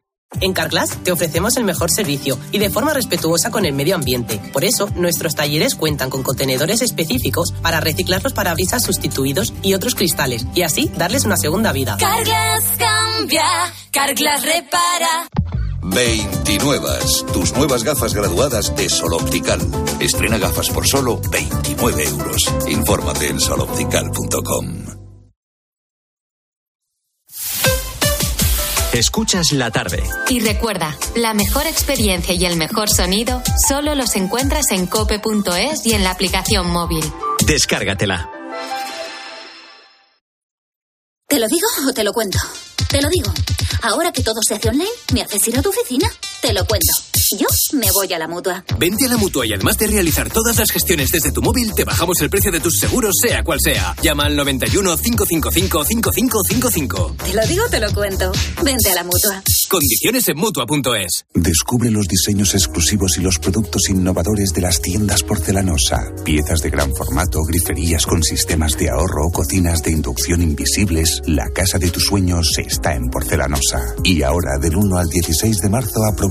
En Carglass te ofrecemos el mejor servicio y de forma respetuosa con el medio ambiente. Por eso, nuestros talleres cuentan con contenedores específicos para reciclar los parabrisas sustituidos y otros cristales y así darles una segunda vida. Carglass cambia, Carglass repara. 29. Tus nuevas gafas graduadas de Sol Optical. Estrena gafas por solo 29 euros. Infórmate en soloptical.com. Escuchas la tarde. Y recuerda, la mejor experiencia y el mejor sonido solo los encuentras en cope.es y en la aplicación móvil. Descárgatela. ¿Te lo digo o te lo cuento? Te lo digo. Ahora que todo se hace online, ¿me haces ir a tu oficina? Te lo cuento. Yo me voy a la mutua. Vente a la mutua y además de realizar todas las gestiones desde tu móvil, te bajamos el precio de tus seguros, sea cual sea. Llama al 91 555 5555. Te lo digo o te lo cuento. Vente a la mutua. Condiciones en mutua.es. Descubre los diseños exclusivos y los productos innovadores de las tiendas porcelanosa. Piezas de gran formato, griferías con sistemas de ahorro, cocinas de inducción invisibles. La casa de tus sueños está en porcelanosa. Y ahora, del 1 al 16 de marzo, aprovecha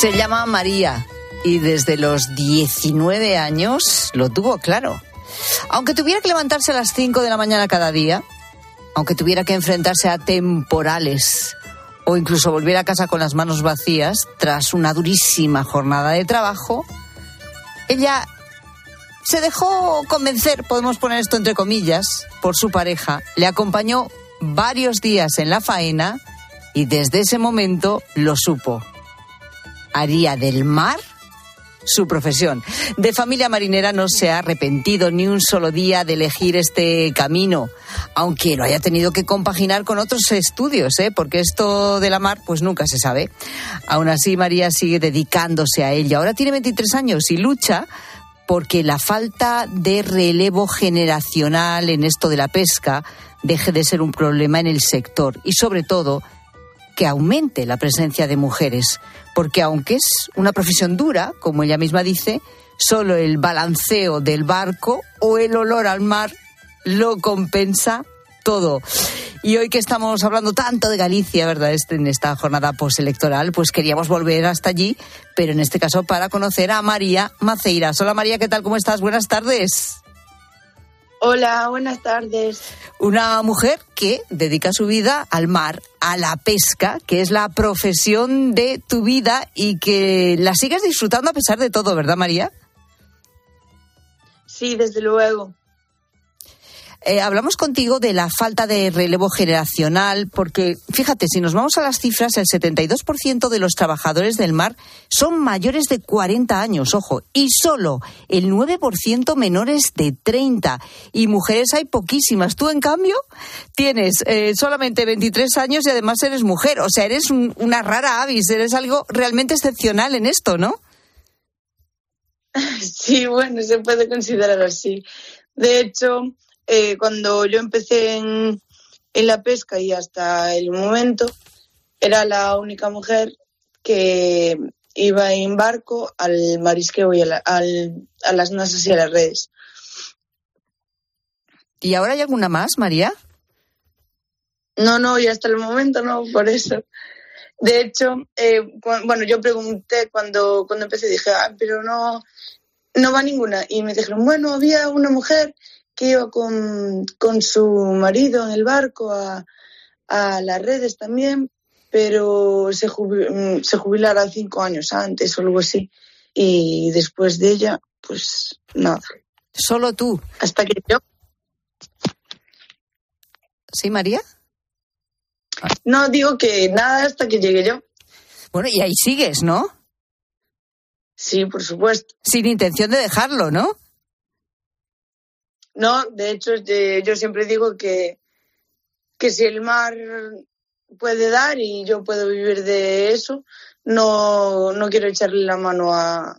Se llama María y desde los 19 años lo tuvo claro. Aunque tuviera que levantarse a las 5 de la mañana cada día, aunque tuviera que enfrentarse a temporales o incluso volver a casa con las manos vacías tras una durísima jornada de trabajo, ella se dejó convencer, podemos poner esto entre comillas, por su pareja, le acompañó varios días en la faena y desde ese momento lo supo haría del mar su profesión. De familia marinera no se ha arrepentido ni un solo día de elegir este camino, aunque lo haya tenido que compaginar con otros estudios, ¿eh? porque esto de la mar pues nunca se sabe. Aún así, María sigue dedicándose a ella. Ahora tiene 23 años y lucha porque la falta de relevo generacional en esto de la pesca deje de ser un problema en el sector y sobre todo que aumente la presencia de mujeres, porque aunque es una profesión dura, como ella misma dice, solo el balanceo del barco o el olor al mar lo compensa todo. Y hoy que estamos hablando tanto de Galicia, ¿verdad? Este, en esta jornada postelectoral, pues queríamos volver hasta allí, pero en este caso para conocer a María Maceiras. Hola María, ¿qué tal? ¿Cómo estás? Buenas tardes. Hola, buenas tardes. Una mujer que dedica su vida al mar, a la pesca, que es la profesión de tu vida y que la sigues disfrutando a pesar de todo, ¿verdad, María? Sí, desde luego. Eh, hablamos contigo de la falta de relevo generacional, porque fíjate, si nos vamos a las cifras, el 72% de los trabajadores del mar son mayores de 40 años, ojo, y solo el 9% menores de 30. Y mujeres hay poquísimas. Tú, en cambio, tienes eh, solamente 23 años y además eres mujer. O sea, eres un- una rara avis, eres algo realmente excepcional en esto, ¿no? Sí, bueno, se puede considerar así. De hecho, eh, cuando yo empecé en, en la pesca y hasta el momento, era la única mujer que iba en barco al marisqueo y a, la- al- a las nasas y a las redes. ¿Y ahora hay alguna más, María? No, no, y hasta el momento no, por eso. De hecho, eh, cu- bueno, yo pregunté cuando, cuando empecé, dije, ah, pero no, no va ninguna. Y me dijeron, bueno, había una mujer que iba con, con su marido en el barco a, a las redes también, pero se, jubi- mm, se jubilara cinco años antes o algo así. Y después de ella, pues nada. Solo tú. Hasta que yo. ¿Sí, María? No, digo que nada hasta que llegue yo. Bueno, y ahí sigues, ¿no? Sí, por supuesto. Sin intención de dejarlo, ¿no? No, de hecho, de- yo siempre digo que, que si el mar puede dar y yo puedo vivir de eso, no, no quiero echarle la mano a,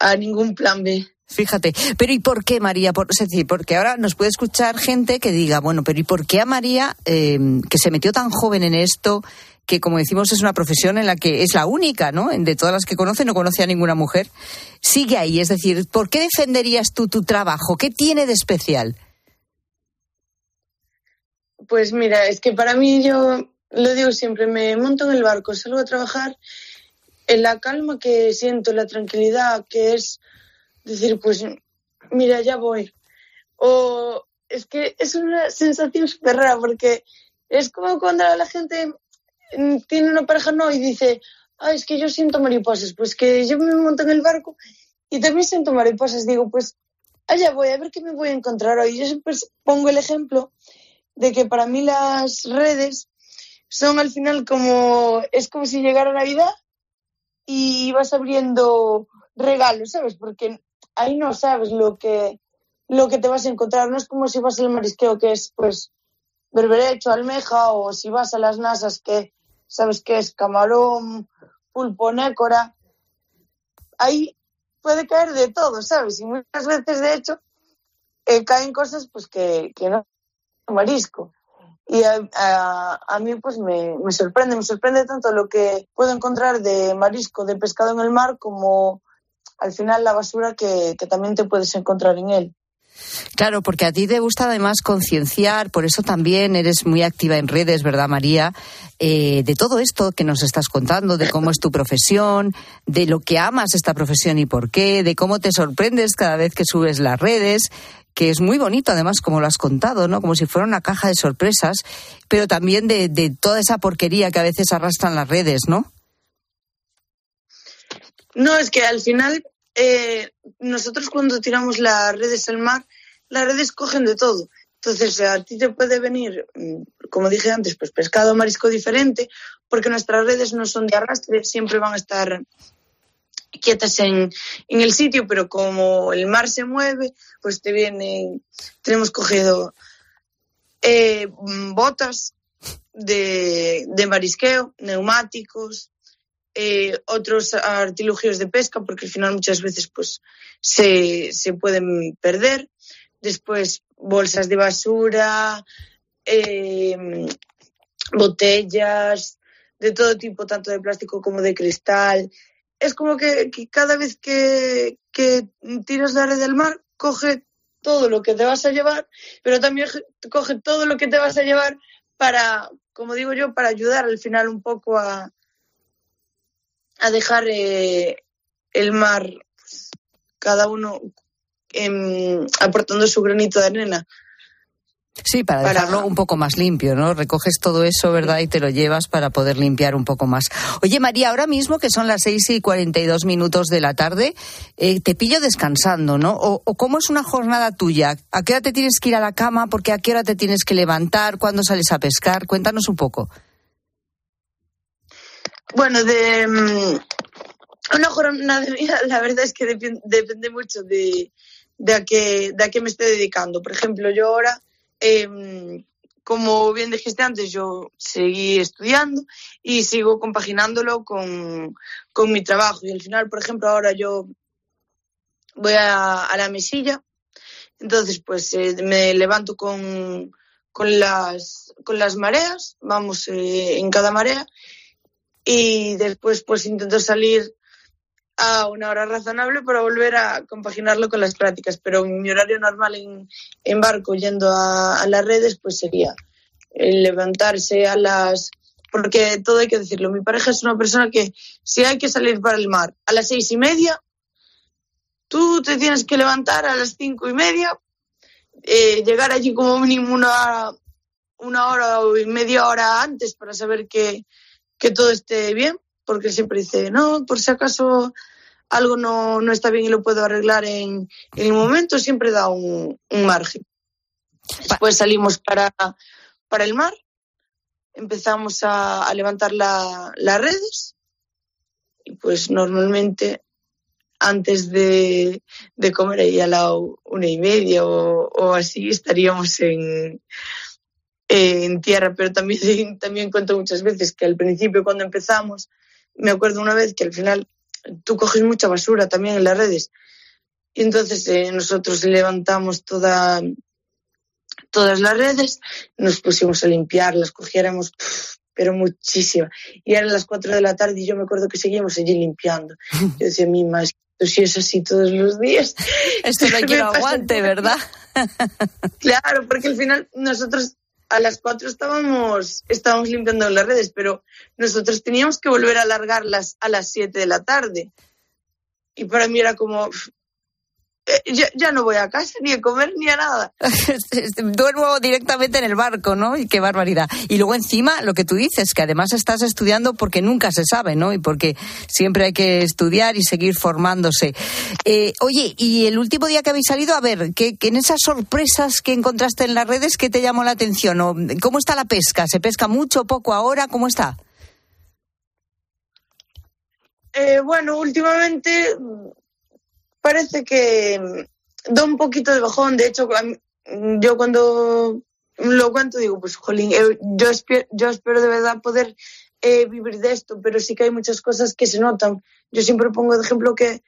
a ningún plan B. Fíjate, pero ¿y por qué María? Por, es decir, porque ahora nos puede escuchar gente que diga, bueno, pero ¿y por qué a María, eh, que se metió tan joven en esto, que como decimos es una profesión en la que es la única, ¿no? De todas las que conoce, no conoce a ninguna mujer. Sigue ahí, es decir, ¿por qué defenderías tú tu trabajo? ¿Qué tiene de especial? Pues mira, es que para mí yo lo digo siempre, me monto en el barco, salgo a trabajar en la calma que siento, la tranquilidad que es decir, pues mira, ya voy. O es que es una sensación súper rara porque es como cuando la gente tiene una pareja no y dice, ah, es que yo siento mariposas, pues que yo me monto en el barco y también siento mariposas, digo, pues allá voy, a ver qué me voy a encontrar hoy. Yo siempre pongo el ejemplo de que para mí las redes son al final como, es como si llegara Navidad y vas abriendo regalos, ¿sabes? Porque ahí no sabes lo que, lo que te vas a encontrar. No es como si vas al marisqueo que es, pues, berberecho, almeja, o si vas a las nasas que sabes que es camarón, pulpo, nécora. Ahí puede caer de todo, ¿sabes? Y muchas veces, de hecho, eh, caen cosas pues que, que no marisco. Y a, a, mí pues me, me, sorprende, me sorprende tanto lo que puedo encontrar de marisco, de pescado en el mar, como al final la basura que, que también te puedes encontrar en él. Claro, porque a ti te gusta además concienciar, por eso también eres muy activa en redes, ¿verdad, María? Eh, de todo esto que nos estás contando, de cómo es tu profesión, de lo que amas esta profesión y por qué, de cómo te sorprendes cada vez que subes las redes que es muy bonito, además, como lo has contado, ¿no? Como si fuera una caja de sorpresas, pero también de, de toda esa porquería que a veces arrastran las redes, ¿no? No, es que al final eh, nosotros cuando tiramos las redes al mar, las redes cogen de todo. Entonces, a ti te puede venir, mm, como dije antes, pues pescado marisco diferente, porque nuestras redes no son de arrastre, siempre van a estar quietas en, en el sitio, pero como el mar se mueve, pues te vienen, tenemos cogido eh, botas de, de marisqueo, neumáticos, eh, otros artilugios de pesca, porque al final muchas veces pues se, se pueden perder. Después bolsas de basura, eh, botellas, de todo tipo, tanto de plástico como de cristal, es como que, cada vez que, tiras la red del mar, coge todo lo que te vas a llevar, pero también coge todo lo que te vas a llevar para, como digo yo, para ayudar al final un poco a, a dejar eh, el mar, pues, cada uno em, aportando su granito de arena. Sí, para, dejarlo un poco más limpio, ¿no? Recoges todo eso, ¿verdad? Y te lo llevas para poder limpiar un poco más. Oye, María, ahora mismo que son las seis y cuarenta y dos minutos de la tarde, eh, te pillo descansando, ¿no? O, cómo es una jornada tuya? ¿A qué hora te tienes que ir a la cama? Porque a qué hora te tienes que levantar? ¿Cuándo sales a pescar? Cuéntanos un poco. Bueno, de mm, una jornada mía, la verdad es que depende, mucho de, de, a qué, de a qué me esté dedicando. Por ejemplo, yo ahora eh, como bien dijiste antes, yo seguí estudiando y sigo compaginándolo con, con, mi trabajo. Y al final, por ejemplo, ahora yo voy a, a la mesilla, entonces pues eh, me levanto con, con, las, con las mareas, vamos eh, en cada marea, y después pues intento salir a una hora razonable para volver a compaginarlo con las prácticas. Pero mi horario normal en, en barco yendo a, las redes pues sería el levantarse a las... Porque todo hay que decirlo, mi pareja es una persona que si hay que salir para el mar a las seis y media, tú te tienes que levantar a las cinco y media, eh, llegar allí como mínimo una, una hora o media hora antes para saber que, que todo esté bien porque siempre dice, no, por si acaso algo no, no está bien y lo puedo arreglar en, en el momento, siempre da un, un, margen. Después salimos para, para el mar, empezamos a, a levantar la, las redes y pues normalmente antes de, de comer ahí a la una y media o, o así estaríamos en, en tierra, pero también, también cuento muchas veces que al principio cuando empezamos me acuerdo una vez que al final tú coges mucha basura también en las redes. Y entonces eh, nosotros levantamos toda, todas las redes, nos pusimos a limpiarlas, cogiéramos pero muchísima. Y eran las 4 de la tarde y yo me acuerdo que seguíamos allí limpiando. Yo decía, mi más, si es así todos los días. Esto no hay que lo aguante, ¿verdad? claro, porque al final nosotros a las 4 estábamos, estábamos limpiando las redes, pero nosotros teníamos que volver a alargarlas a las 7 de la tarde. Y para mí era como, ya, ya, no voy a casa ni a comer ni a nada. Duermo directamente en el barco, ¿no? Y qué barbaridad. Y luego encima lo que tú dices, que además estás estudiando porque nunca se sabe, ¿no? Y porque siempre hay que estudiar y seguir formándose. Eh, oye, y el último día que habéis salido, a ver, que, en esas sorpresas que encontraste en las redes, ¿qué te llamó la atención? ¿O ¿Cómo está la pesca? ¿Se pesca mucho, poco ahora? ¿Cómo está? Eh, bueno, últimamente parece que mm, da un poquito de bajón. De hecho, yo cuando lo cuento digo, pues, jolín, eh, yo, espero, yo espero de verdad poder eh, vivir de esto, pero sí que hay muchas cosas que se notan. Yo siempre pongo de ejemplo que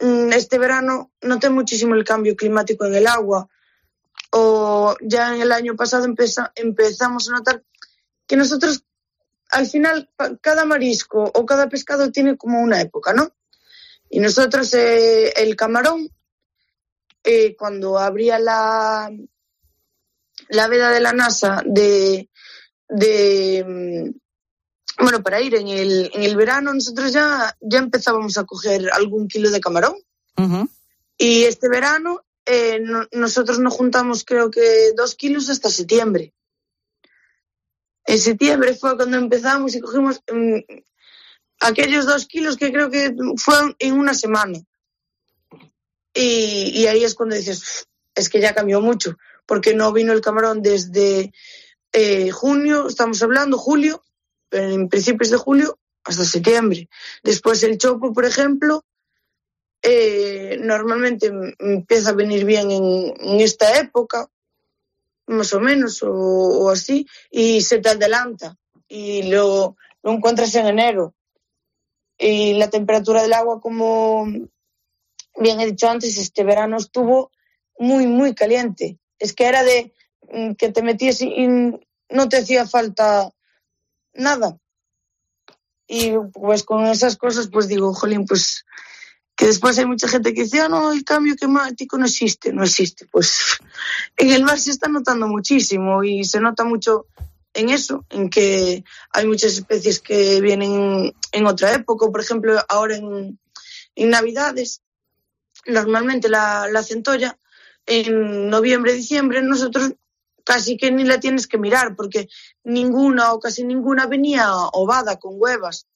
mm, este verano noté muchísimo el cambio climático en el agua. O ya en el año pasado empezamos a notar que nosotros, al final, cada marisco o cada pescado tiene como una época, ¿no? Y nosotros, eh, el camarón, eh, cuando abría la, la veda de la NASA de, de mm, bueno, para ir en el, en el verano, nosotros ya, ya empezábamos a coger algún kilo de camarón. Y este verano eh, nosotros nos juntamos creo que dos kilos hasta septiembre. En septiembre fue cuando empezamos y cogimos, mm, aquellos dos kilos que creo que fueron en una semana. Y, ahí es cuando dices, es que ya cambió mucho, porque no vino el camarón desde eh, junio, estamos hablando, julio, en principios de julio, hasta septiembre. Después el chopo, por ejemplo, eh, normalmente empieza a venir bien en, esta época, más o menos, o, así, y se te adelanta y lo, lo encuentras en enero y la temperatura del agua, como bien he dicho antes, este verano estuvo muy, muy caliente. Es que era de mm, que te metías y no te hacía falta nada. Y pues con esas cosas, pues digo, jolín, pues que después hay mucha gente que dice, ah, no, el cambio climático no existe, no existe. Pues en el mar se está notando muchísimo y se nota mucho en eso, en que hay muchas especies que vienen en otra época, por ejemplo, ahora en, Navidades, normalmente la, la centolla, en noviembre, diciembre, nosotros casi que ni la tienes que mirar, porque ninguna o casi ninguna venía ovada con huevas.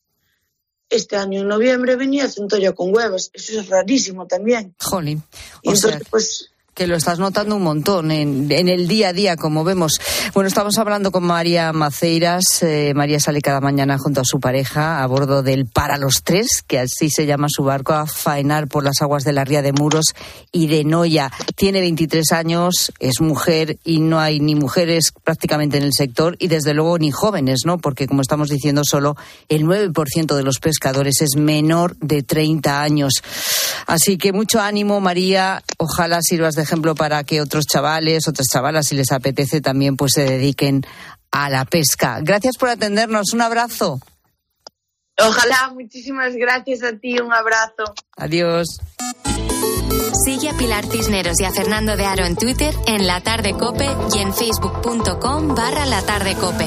Este año en noviembre venía centolla con huevas. Eso es rarísimo también. Jolín. Entonces, pues que lo estás notando un montón en, el día a día, como vemos. Bueno, estamos hablando con María Maceiras. Eh, María sale cada mañana junto a su pareja a bordo del Para los Tres, que así se llama su barco, a faenar por las aguas de la Ría de Muros y de Noya. Tiene 23 años, es mujer y no hay ni mujeres prácticamente en el sector y desde luego ni jóvenes, ¿no? Porque como estamos diciendo, solo el 9% de los pescadores es menor de 30 años. Así que mucho ánimo, María. Ojalá sirvas de ejemplo, para que otros chavales, otras chavalas, si les apetece, también pues se dediquen a la pesca. Gracias por atendernos. Un abrazo. Ojalá, muchísimas gracias a ti. Un abrazo. Adiós. Sigue a Pilar Cisneros y a Fernando de Aro en Twitter, en La Tarde Cope y en facebook.com barra La Tarde Cope.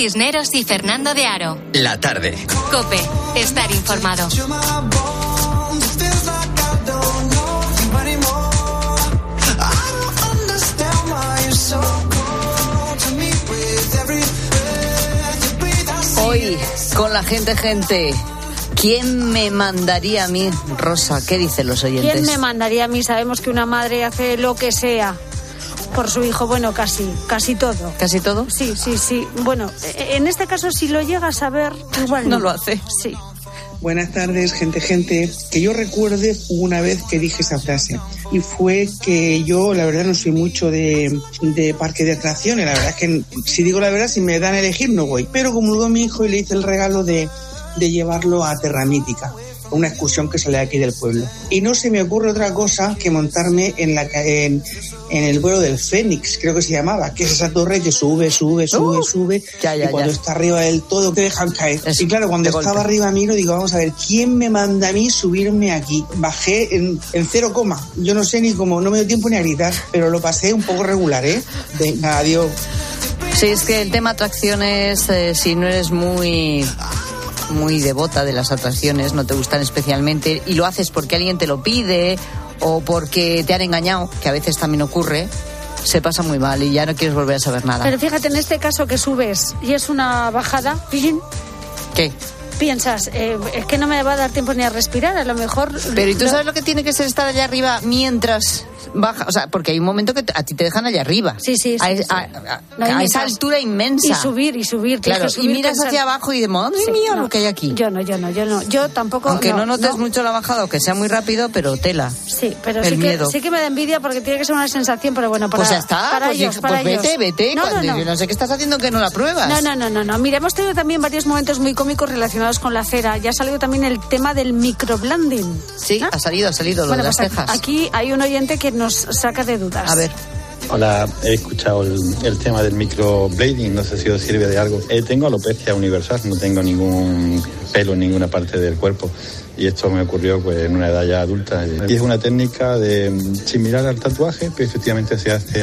Pilar Tisneros y Fernando de Aro. La tarde. Cope, estar informado. Hoy, con la gente, gente. ¿Quién me mandaría a mí, Rosa? ¿Qué dicen los oyentes? ¿Quién me mandaría a mí? Sabemos que una madre hace lo que sea por su hijo, bueno, casi, casi todo. ¿Casi todo? Sí, sí, sí. Bueno, en este caso, si lo llega a saber, igual No lo hace. Sí. Buenas tardes, gente, gente. Que yo recuerde una vez que dije esa frase. Y fue que yo, la verdad, no soy mucho de, de parque de atracciones. La verdad es que, si digo la verdad, si me dan a elegir, no voy. Pero comulgó mi hijo y le hice el regalo de, de llevarlo a Terra Mítica una excursión que sale aquí del pueblo. Y no se me ocurre otra cosa que montarme en, la, en, en el vuelo del Fénix, creo que se llamaba, que es esa torre que sube, sube, sube, Uh, sube. ya, ya, y cuando ya. está arriba del todo te dejan caer. y claro, cuando estaba golpe. arriba miro, digo, vamos a ver, ¿quién me manda a mí subirme aquí? Bajé en, en cero coma. Yo no sé ni cómo, no me dio tiempo ni a gritar, pero lo pasé un poco regular, ¿eh? Venga, adiós. Sí, es que el tema atracciones, eh, si no eres muy muy devota de las atracciones, no te gustan especialmente y lo haces porque alguien te lo pide o porque te han engañado, que a veces también ocurre, se pasa muy mal y ya no quieres volver a saber nada. Pero fíjate, en este caso que subes y es una bajada. ¿Qué? piensas, eh, es que no me va a dar tiempo ni a respirar, a lo mejor... Pero ¿y tú lo- sabes lo que tiene que ser estar allá arriba mientras baja? O sea, porque hay un momento que a ti te dejan allá arriba. Sí, sí, sí, a- esa altura inmensa. Y subir, y subir. Claro, que y subir miras pensando- hacia abajo y de madre Sí, mía no. lo que hay aquí. Yo no, yo no, yo no. Yo tampoco... Aunque no, notes mucho la bajada que sea muy rápido, pero tela. Sí, pero el sí que, miedo. sí que me da envidia porque tiene que ser una sensación, pero bueno, para, pues ya está, para pues, ellos, dije, para pues vete, ellos. vete. No, cuando- no, no. Yo no sé qué estás haciendo que no la pruebas. No, no, no, no, no. Mira, hemos tenido también varios momentos muy cómicos relacionados con la cera. Ya ha salido también el tema del microblending. Sí, ha salido, ha salido, lo Bueno, de las pues cejas. aquí hay un oyente que nos saca de dudas. A ver. Hola, he escuchado el, el tema del microblading, no sé si os sirve de algo. Eh, tengo alopecia universal, no tengo ningún pelo en ninguna parte del cuerpo y esto me ocurrió pues, en una edad ya adulta. Y es una técnica de similar al tatuaje, que efectivamente se hace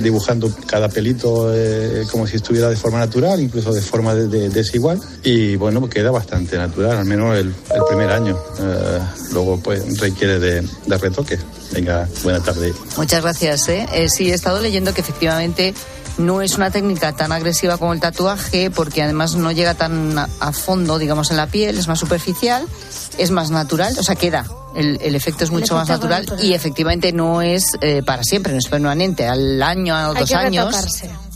dibujando cada pelito eh, como si estuviera de forma natural, incluso de forma desigual. Y bueno, pues queda bastante natural, al menos el, primer año. Eh, luego pues requiere de, de retoque. Venga, buena tarde. Muchas gracias. ¿eh? ¿eh? sí, he estado leyendo que efectivamente no es una técnica tan agresiva como el tatuaje porque además no llega tan a fondo, digamos, en la piel, es más superficial, es más natural, o sea, queda el, efecto es mucho más natural, y efectivamente no es eh, para siempre, no es permanente. Al año, a dos años.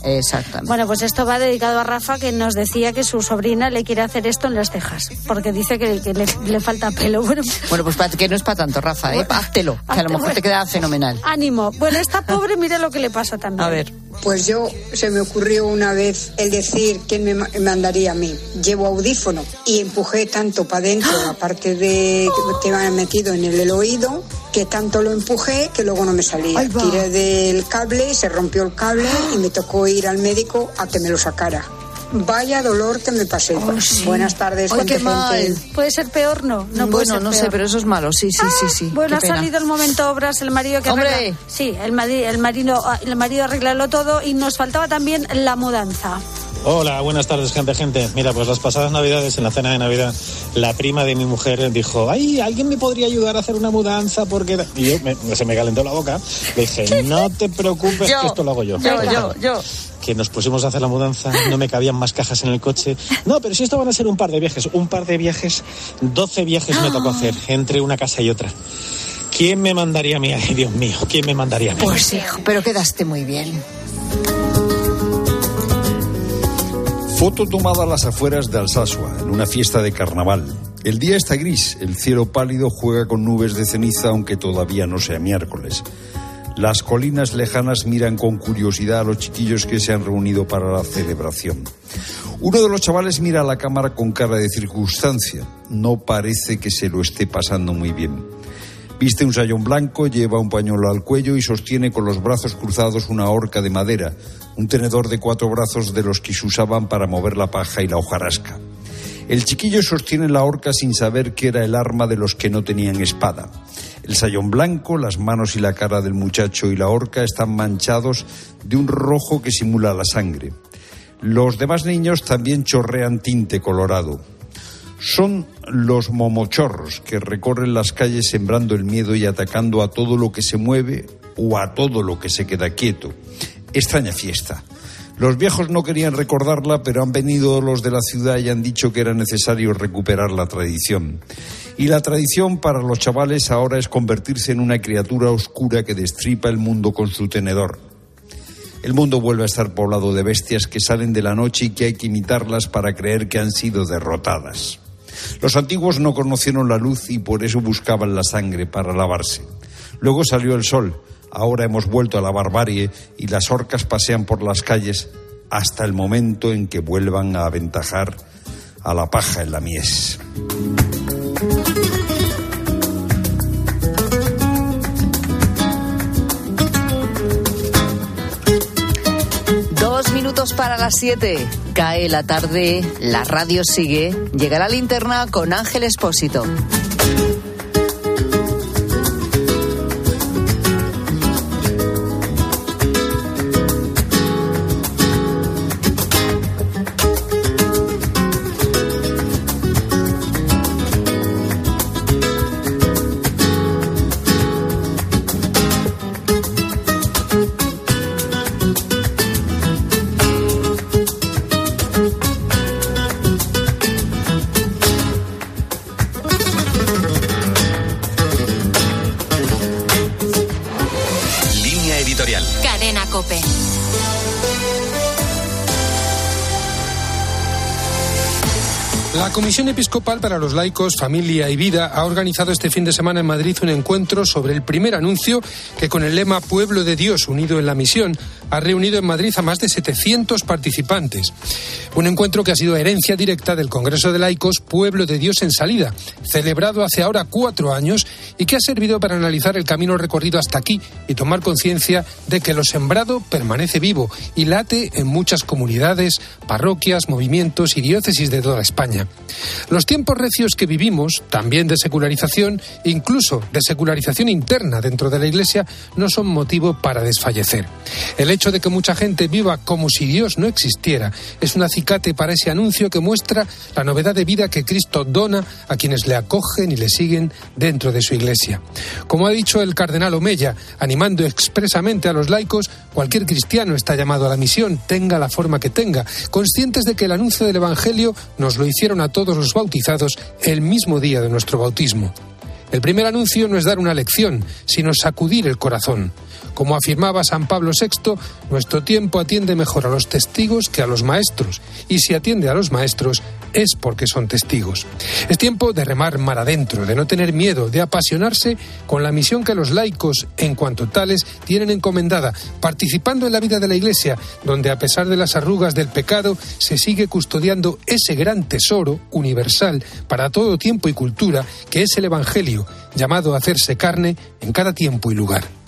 Exactamente. Bueno, pues esto va dedicado a Rafa, que nos decía que su sobrina le quiere hacer esto en las cejas, porque dice que, le, falta pelo. Bueno, bueno pues que no es para tanto, Rafa, ¿eh? Háztelo, que a lo mejor te queda fenomenal. Ánimo. Bueno, esta pobre, mira lo que le pasa también. A ver. Pues yo se me ocurrió una vez el decir quién me mandaría a mí. Llevo audífono y empujé tanto para adentro, aparte de que me han metido en el oído, que tanto lo empujé que luego no me salía. Tiré del cable, se rompió el cable y me tocó ir al médico a que me lo sacara. Vaya dolor que me pasé. Buenas tardes, Ay, qué mal. Puede ser peor, no. no puede bueno, no sé, pero eso es malo. Sí, sí, sí, sí. Bueno, ha salido el momento obras, el marido que ¡Hombre! Sí, el, marido, el marido arreglarlo todo y nos faltaba también la mudanza. Hola, buenas tardes, gente, gente. Mira, pues las pasadas navidades, en la cena de Navidad, la prima de mi mujer dijo, ay, ¿alguien me podría ayudar a hacer una mudanza? Porque... Y yo, se me calentó la boca. Le dije, no te preocupes, que esto lo hago yo. Yo, yo, yo. Que nos pusimos a hacer la mudanza, no me cabían más cajas en el coche. No, pero si esto van a ser un par de viajes, un par de viajes, 12 viajes me tocó hacer entre una casa y otra. ¿Quién me mandaría a mí? Ay, Dios mío, ¿quién me mandaría a mí? Pues hijo, pero quedaste muy bien. Foto tomada a las afueras de Alsasua, en una fiesta de carnaval. El día está gris, el cielo pálido juega con nubes de ceniza, aunque todavía no sea miércoles. Las colinas lejanas miran con curiosidad a los chiquillos que se han reunido para la celebración. Uno de los chavales mira a la cámara con cara de circunstancia. No parece que se lo esté pasando muy bien. Viste un sayón blanco, lleva un pañuelo al cuello y sostiene con los brazos cruzados una horca de madera, un tenedor de cuatro brazos de los que se usaban para mover la paja y la hojarasca. El chiquillo sostiene la horca sin saber que era el arma de los que no tenían espada. El sayón blanco, las manos y la cara del muchacho y la horca están manchados de un rojo que simula la sangre. Los demás niños también chorrean tinte colorado. Son los momochorros que recorren las calles sembrando el miedo y atacando a todo lo que se mueve o a todo lo que se queda quieto extraña fiesta. Los viejos no querían recordarla, pero han venido los de la ciudad y han dicho que era necesario recuperar la tradición. Y la tradición para los chavales ahora es convertirse en una criatura oscura que destripa el mundo con su tenedor. El mundo vuelve a estar poblado de bestias que salen de la noche y que hay que imitarlas para creer que han sido derrotadas. Los antiguos no conocieron la luz y por eso buscaban la sangre para lavarse. Luego salió el sol Ahora hemos vuelto a la barbarie y las orcas pasean por las calles hasta el momento en que vuelvan a aventajar a la paja en la mies. Para las siete. Cae la tarde, la radio sigue. Llega la linterna con Ángel Espósito. Arena Cope. Comisión Episcopal para los Laicos, Familia y Vida ha organizado este fin de semana en Madrid un encuentro sobre el primer anuncio que con el lema Pueblo de Dios unido en la misión ha reunido en Madrid a más de 700 participantes. Un encuentro que ha sido herencia directa del Congreso de Laicos Pueblo de Dios en Salida, celebrado hace ahora cuatro años y que ha servido para analizar el camino recorrido hasta aquí y tomar conciencia de que lo sembrado permanece vivo y late en muchas comunidades, parroquias, movimientos y diócesis de toda España. Los tiempos recios que vivimos, también de secularización, incluso de secularización interna dentro de la Iglesia, no son motivo para desfallecer. El hecho de que mucha gente viva como si Dios no existiera es un acicate para ese anuncio que muestra la novedad de vida que Cristo dona a quienes le acogen y le siguen dentro de su Iglesia. Como ha dicho el cardenal Omeya, animando expresamente a los laicos, cualquier cristiano está llamado a la misión, tenga la forma que tenga, conscientes de que el anuncio del Evangelio nos lo hicieron a todos los bautizados el mismo día de nuestro bautismo. El primer anuncio no es dar una lección, sino sacudir el corazón. Como afirmaba San Pablo VI, nuestro tiempo atiende mejor a los testigos que a los maestros, y si atiende a los maestros es porque son testigos. Es tiempo de remar mar adentro, de no tener miedo, de apasionarse con la misión que los laicos, en cuanto tales, tienen encomendada, participando en la vida de la Iglesia, donde a pesar de las arrugas del pecado se sigue custodiando ese gran tesoro universal para todo tiempo y cultura, que es el Evangelio, llamado a hacerse carne en cada tiempo y lugar.